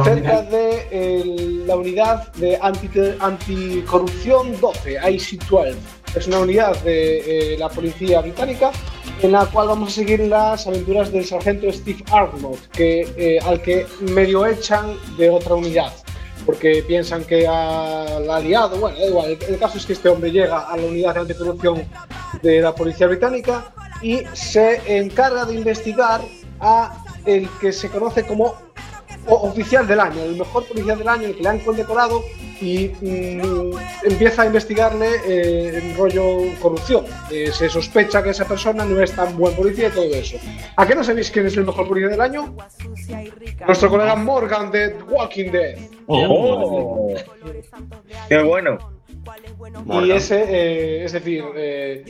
acerca de eh, la unidad de anti- anticorrupción 12, IC-12. Es una unidad de eh, la policía británica en la cual vamos a seguir las aventuras del sargento Steve Arnott, que, eh, al que medio echan de otra unidad porque piensan que ha, la ha liado. Bueno, da igual. El, el caso es que este hombre llega a la unidad de anticorrupción de la policía británica y se encarga de investigar a el que se conoce como oficial del año, el mejor policía del año, el que le han condecorado y mm, empieza a investigarle eh, en rollo corrupción. Eh, se sospecha que esa persona no es tan buen policía y todo eso. ¿A qué no sabéis quién es el mejor policía del año? Nuestro colega Morgan de The Walking Dead. Oh. Qué bueno. Y ese, eh, es decir, eh,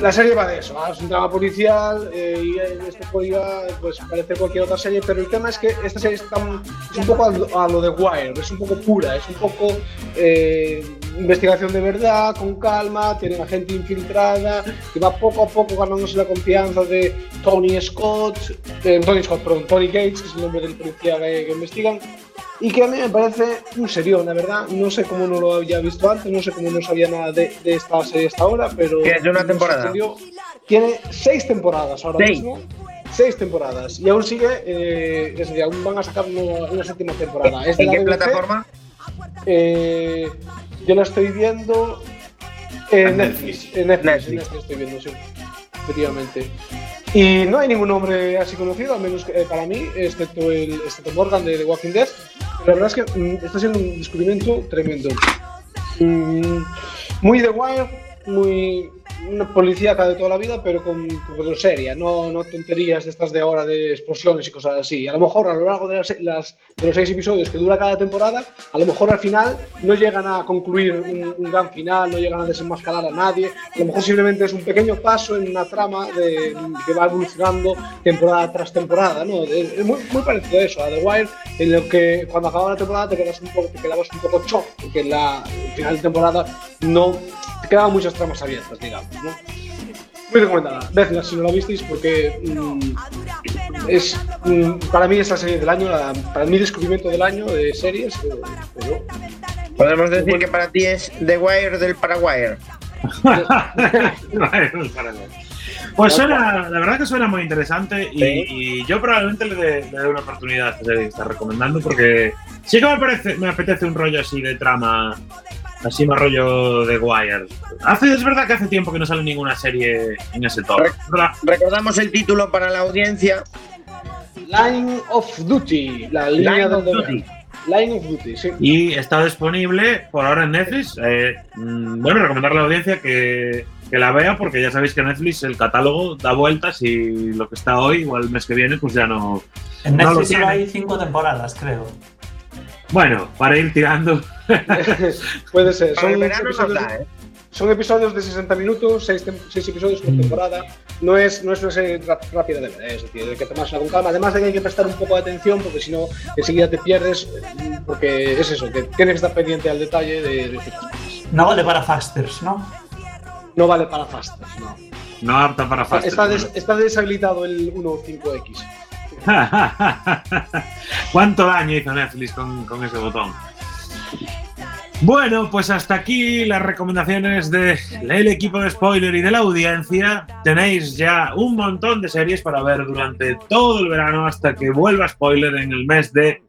la serie va de eso, ¿ah? es un drama policial eh, y esto podría pues, parecer cualquier otra serie, pero el tema es que esta serie es, tan- es un poco a lo, a lo de Wire, es un poco pura, es un poco eh, investigación de verdad, con calma, tiene a gente infiltrada y va poco a poco ganándose la confianza de Tony Scott, eh, Tony Scott, perdón, Tony Gates, que es el nombre del policía que, que investigan, y que a mí me parece un serión, la verdad. No sé cómo no lo había visto antes, no sé cómo no sabía nada de, de esta serie hasta ahora, pero. ¿Qué es de una temporada? Tiene seis temporadas ahora Seis. mismo. seis temporadas y aún sigue, eh, es decir, aún van a sacar una, una séptima temporada. Es ¿En qué BBC, plataforma? eh, yo la estoy viendo en Netflix. En Netflix, Netflix. en Netflix estoy viendo, sí. Efectivamente. Y no hay ningún nombre así conocido, al menos que, eh, para mí, excepto, el, excepto Morgan de The Walking Dead. La verdad es que mm, está siendo un descubrimiento tremendo. Mm, muy The Wire, muy una policíaca de toda la vida, pero con, con seria, no, no tonterías de estas de ahora de explosiones y cosas así. A lo mejor a lo largo de, las, las- de los seis episodios que dura cada temporada, a lo mejor al final no llegan a concluir un, un gran final, no llegan a desenmascarar a nadie. A lo mejor simplemente es un pequeño paso en una trama de, que va evolucionando temporada tras temporada. ¿no? Es muy, muy parecido a eso, a The Wire, en lo que cuando acababa la temporada te, quedas un poco, te quedabas un poco shock, porque la final de temporada no te quedaban muchas tramas abiertas, digamos. ¿no? Muy recomendada. Vedla si no la visteis porque mm, es mm, para mí es la serie del año, la- para mi descubrimiento del año de series. eh, pero- Podemos decir que para ti es The Wire del Paraguayer. Pues suena, la verdad que suena muy interesante y, y yo probablemente le dé, le dé una oportunidad a esta serie que está recomendando porque sí que me, parece, me apetece un rollo así de trama, así más rollo de Wire. Hace, es verdad que hace tiempo que no sale ninguna serie en ese. ¿verdad? Recordamos el título para la audiencia. Line of Duty, la línea Line of deber. Duty. Line of Duty, sí. Y está disponible por ahora en Netflix. Eh, mm, bueno, recomendarle a la audiencia que, que la vea porque ya sabéis que Netflix el catálogo da vueltas y lo que está hoy o el mes que viene pues ya no, En no lo Netflix solo tiene. hay cinco temporadas, creo. Bueno, para ir tirando. Puede ser. Son episodios, da, ¿eh? son episodios de 60 minutos, 6, episodios por temporada. No es, no es una serie rápida de ver, ¿eh? es decir, hay que tomársela con calma. Además de que hay que prestar un poco de atención porque si no, enseguida te pierdes. eh, Porque es eso, que tienes que estar pendiente al detalle de, de cosas. No vale para Fasters, ¿no? No vale para fasters, no. No apta para fast. Está, des- está deshabilitado el 1.5x. ¿Cuánto daño hizo Netflix con, ese botón? Bueno, pues hasta aquí las recomendaciones del equipo de spoiler y de la audiencia. Tenéis ya un montón de series para ver durante todo el verano hasta que vuelva spoiler en el mes de...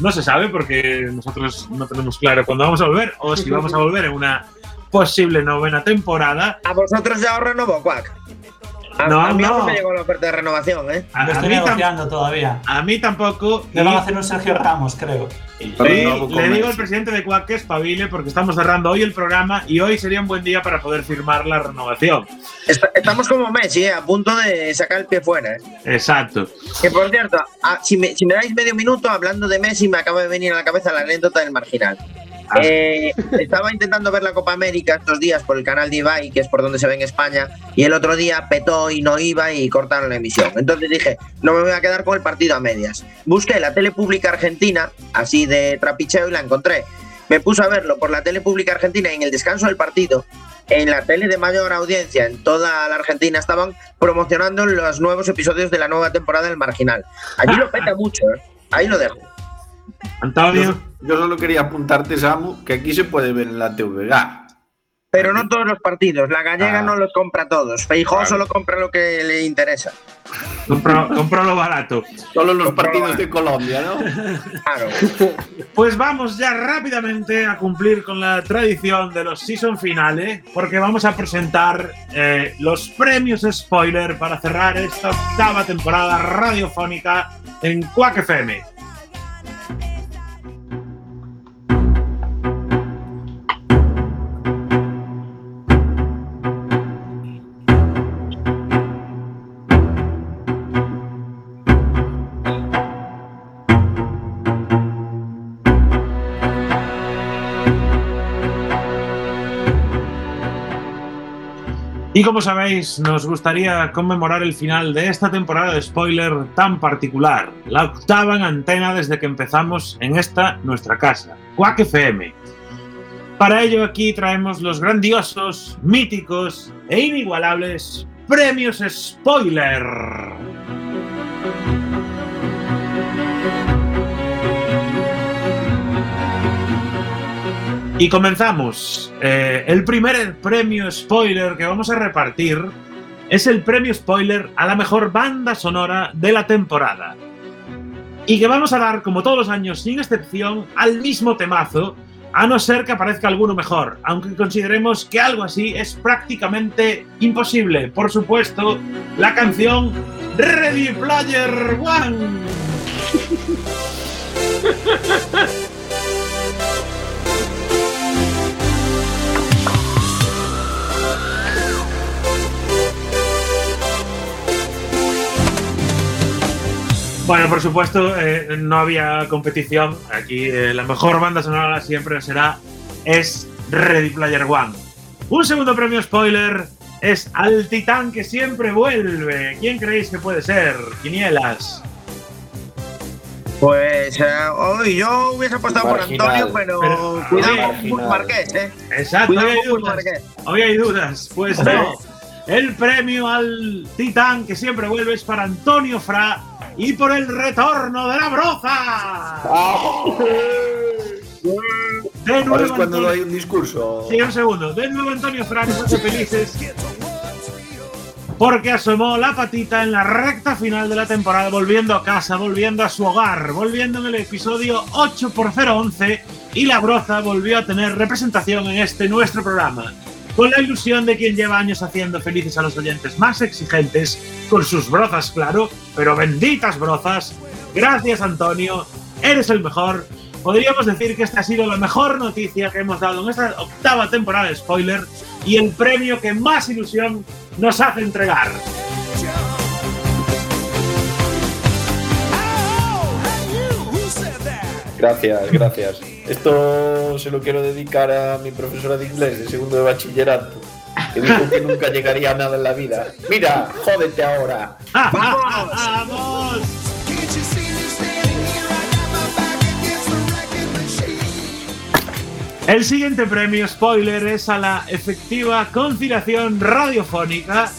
No se sabe porque nosotros no tenemos claro cuándo vamos a volver o si vamos a volver en una posible novena temporada. A vosotros ya os renovó, Quack. A, No, a mí no. no me llegó la oferta de renovación, ¿eh? A, estoy negociando todavía. a mí tampoco. Le van a hacer un Sergio Ramos, creo. Y le digo al presidente de Cuac que espabile porque estamos cerrando hoy el programa y hoy sería un buen día para poder firmar la renovación. Est- estamos como Messi, ¿eh? A punto de sacar el pie fuera, ¿eh? Exacto. Que por cierto, si, me, si me dais medio minuto, hablando de Messi, me acaba de venir a la cabeza la anécdota del marginal. Ah. Eh, estaba intentando ver la Copa América estos días por el canal de Ibai, que es por donde se ve en España, y el otro día petó y no iba y cortaron la emisión. Entonces dije, no me voy a quedar con el partido a medias. Busqué la tele pública argentina, así de trapicheo, y la encontré. Me puse a verlo por la tele pública argentina y en el descanso del partido. En la tele de mayor audiencia en toda la Argentina estaban promocionando los nuevos episodios de la nueva temporada del Marginal. Allí lo peta mucho, ¿eh? Ahí lo dejo. Antonio. Yo solo quería apuntarte, Samu, que aquí se puede ver en la TVG. Pero no todos los partidos. La gallega Ah. no los compra todos. Feijó Claro. solo compra lo que le interesa. Compro, compro lo barato. Solo los partidos de Colombia, ¿no? Claro. Pues vamos ya rápidamente a cumplir con la tradición de los season finales, porque vamos a presentar eh, los premios spoiler para cerrar esta octava temporada radiofónica en Quack FM. Como sabéis, nos gustaría conmemorar el final de esta temporada de spoiler tan particular, la octava en antena desde que empezamos en esta nuestra casa, Quack FM. Para ello aquí traemos los grandiosos, míticos e inigualables premios spoiler. Y comenzamos. Eh, el primer premio spoiler que vamos a repartir es el premio spoiler a la mejor banda sonora de la temporada. Y que vamos a dar, como todos los años, sin excepción, al mismo temazo, a no ser que aparezca alguno mejor, aunque consideremos que algo así es prácticamente imposible. Por supuesto, la canción Ready Player One. Bueno, por supuesto, eh, no había competición. Aquí eh, la mejor banda sonora siempre será es Ready Player One. Un segundo premio spoiler es Al Titán que siempre vuelve. ¿Quién creéis que puede ser? Quinielas. Pues eh, hoy yo hubiese apostado por. Antonio, pero, Pero- cuidado con. Marqués, ¿eh? Exacto, hoy hay dudas. Hoy hay dudas. Pues no. El premio al Titán que siempre vuelve es para Antonio Fra y por el retorno de la broza. De es cuando Antonio- doy un discurso. Sí, un segundo. De nuevo Antonio Fra nos hace felices porque asomó la patita en la recta final de la temporada, volviendo a casa, volviendo a su hogar, volviendo en el episodio 8 por 011 y la broza volvió a tener representación en este nuestro programa. Con la ilusión de quien lleva años haciendo felices a los oyentes más exigentes, con sus brozas, claro, pero benditas brozas. Gracias, Antonio, eres el mejor. Podríamos decir que esta ha sido la mejor noticia que hemos dado en esta octava temporada de spoiler y el premio que más ilusión nos hace entregar. Gracias, gracias. Esto se lo quiero dedicar a mi profesora de inglés de segundo de bachillerato, que dijo que nunca llegaría a nada en la vida. Mira, jódete ahora. ¡Vamos! El siguiente premio spoiler es a la efectiva conciliación radiofónica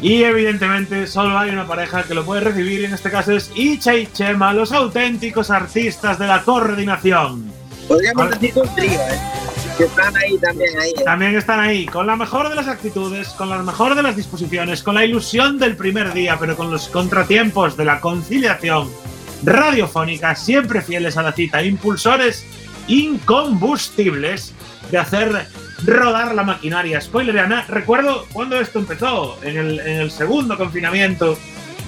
y evidentemente solo hay una pareja que lo puede recibir y en este caso es Icha y Chema, los auténticos artistas de la coordinación. Podríamos decir un trío, ¿eh? Que están ahí también, ahí. ¿eh? También están ahí, con la mejor de las actitudes, con la mejor de las disposiciones, con la ilusión del primer día, pero con los contratiempos de la conciliación radiofónica, siempre fieles a la cita, impulsores incombustibles de hacer rodar la maquinaria spoileriana. Recuerdo cuando esto empezó, en el, en el segundo confinamiento,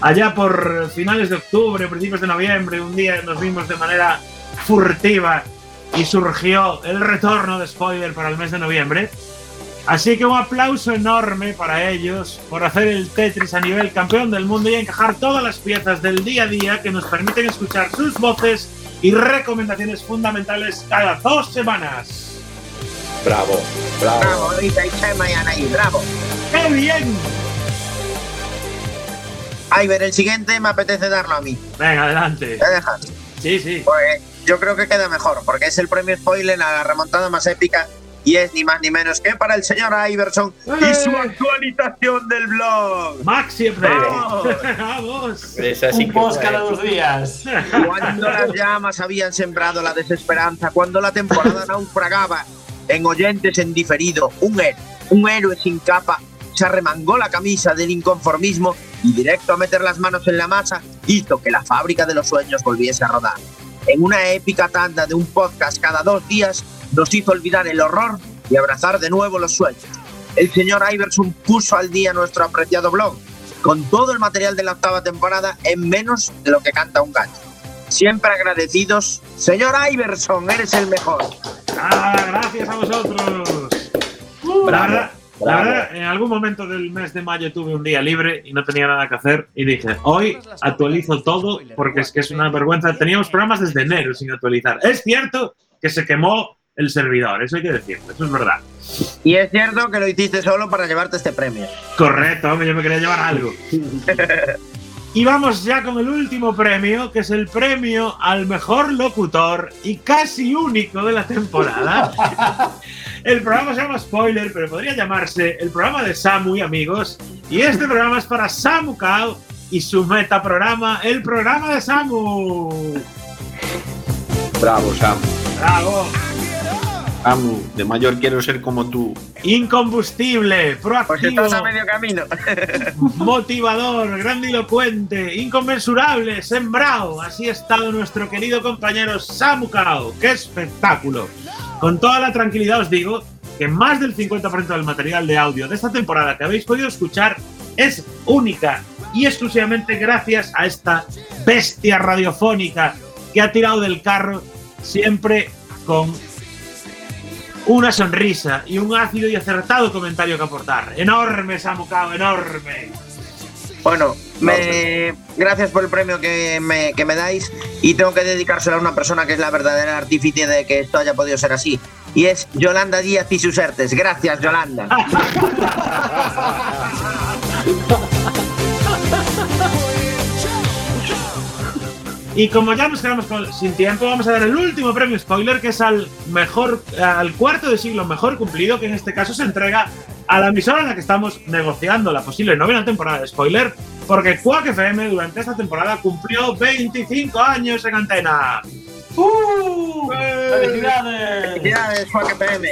allá por finales de octubre, principios de noviembre, un día nos vimos de manera furtiva y surgió el retorno de spoiler para el mes de noviembre. Así que un aplauso enorme para ellos por hacer el Tetris a nivel campeón del mundo y encajar todas las piezas del día a día que nos permiten escuchar sus voces y recomendaciones fundamentales cada dos semanas. Bravo, bravo. Bravo, Rita y Chema y Anaí, bravo. ¡Qué bien! Ay, ver, el siguiente me apetece darlo a mí. Venga, adelante. ¿Te dejas? Sí, sí. Pues yo creo que queda mejor, porque es el premio spoiler a la remontada más épica y es ni más ni menos que para el señor Iverson y su actualización del blog. Maxi ¡Vamos! ¡Vamos! Sí Un post cada dos días. Cuando las llamas habían sembrado la desesperanza, cuando la temporada naufragaba en oyentes en diferido, un héroe, un héroe sin capa, se arremangó la camisa del inconformismo y directo a meter las manos en la masa hizo que la fábrica de los sueños volviese a rodar. En una épica tanda de un podcast cada dos días nos hizo olvidar el horror y abrazar de nuevo los sueños. El señor Iverson puso al día nuestro apreciado blog, con todo el material de la octava temporada en menos de lo que canta un gallo. Siempre agradecidos. Señor Iverson, eres el mejor. Ah, gracias a vosotros. la verdad, la verdad, en algún momento del mes de mayo tuve un día libre y no tenía nada que hacer y dije, hoy actualizo todo porque es que es una vergüenza. Teníamos programas desde enero sin actualizar. Es cierto que se quemó el servidor, eso hay que decirlo, eso es verdad. Y es cierto que lo hiciste solo para llevarte este premio. Correcto, hombre, yo me quería llevar algo. Y vamos ya con el último premio, que es el premio al mejor locutor y casi único de la temporada. El programa se llama Spoiler, pero podría llamarse el programa de Samu y amigos. Y este programa es para Samu Kao y su metaprograma, el programa de Samu. Bravo, Sam. ¡Bravo! Samu, de mayor quiero ser como tú. Incombustible, Pues proactivo, estás a medio camino. motivador, grandilocuente, inconmensurable, sembrado. Así ha estado nuestro querido compañero Samu Kao. ¡Qué espectáculo! Con toda la tranquilidad os digo que más del 50% del material de audio de esta temporada que habéis podido escuchar es única y exclusivamente gracias a esta bestia radiofónica que ha tirado del carro siempre con una sonrisa y un ácido y acertado comentario que aportar. Enorme, Samu Kao, enorme. Bueno, me, gracias por el premio que me, que me dais y tengo que dedicárselo a una persona que es la verdadera artífice de que esto haya podido ser así. Y es Yolanda Díaz y sus artes. Gracias, Yolanda. Y como ya nos quedamos con- sin tiempo, vamos a dar el último premio spoiler, que es al mejor, al cuarto de siglo mejor cumplido, que en este caso se entrega a la emisora en la que estamos negociando la posible novena temporada de spoiler, porque Quack FM durante esta temporada cumplió 25 años en antena. ¡Uh! ¡Felicidades! Felicidades, Juan PM.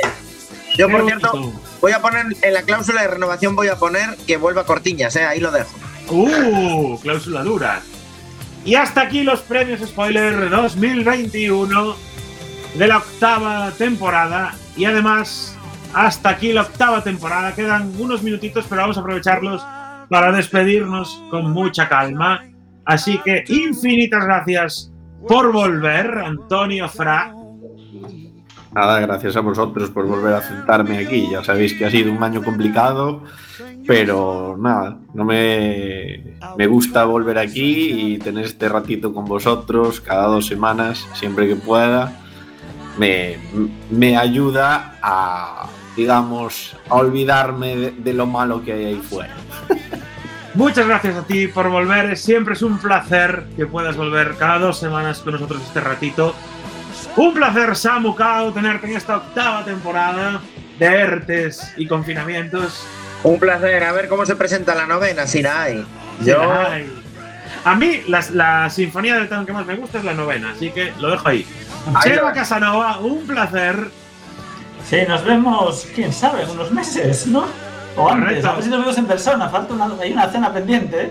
Yo, por cierto, voy a poner en la cláusula de renovación, voy a poner que vuelva Cortiñas, ¿eh? ahí lo dejo. ¡Uh! Cláusula dura. Y hasta aquí los premios spoiler 2021 de la octava temporada. Y además, hasta aquí la octava temporada. Quedan unos minutitos, pero vamos a aprovecharlos para despedirnos con mucha calma. Así que infinitas gracias por volver, Antonio Fra. Nada, gracias a vosotros por volver a sentarme aquí. Ya sabéis que ha sido un año complicado, pero nada, no me, me gusta volver aquí y tener este ratito con vosotros cada dos semanas, siempre que pueda. Me, me ayuda a, digamos, a olvidarme de, de lo malo que hay ahí fuera. Muchas gracias a ti por volver. Siempre es un placer que puedas volver cada dos semanas con nosotros este ratito. Un placer, Samu Kao, tenerte en esta octava temporada de ERTES y confinamientos. Un placer, a ver cómo se presenta la novena, si la hay. Yo, Ay. A mí, la, la sinfonía del tono que más me gusta es la novena, así que lo dejo ahí. Chema Casanova, un placer. Sí, nos vemos, quién sabe, unos meses, ¿no? O antes, Correcto. a ver si nos vemos en persona, falta una, hay una cena pendiente.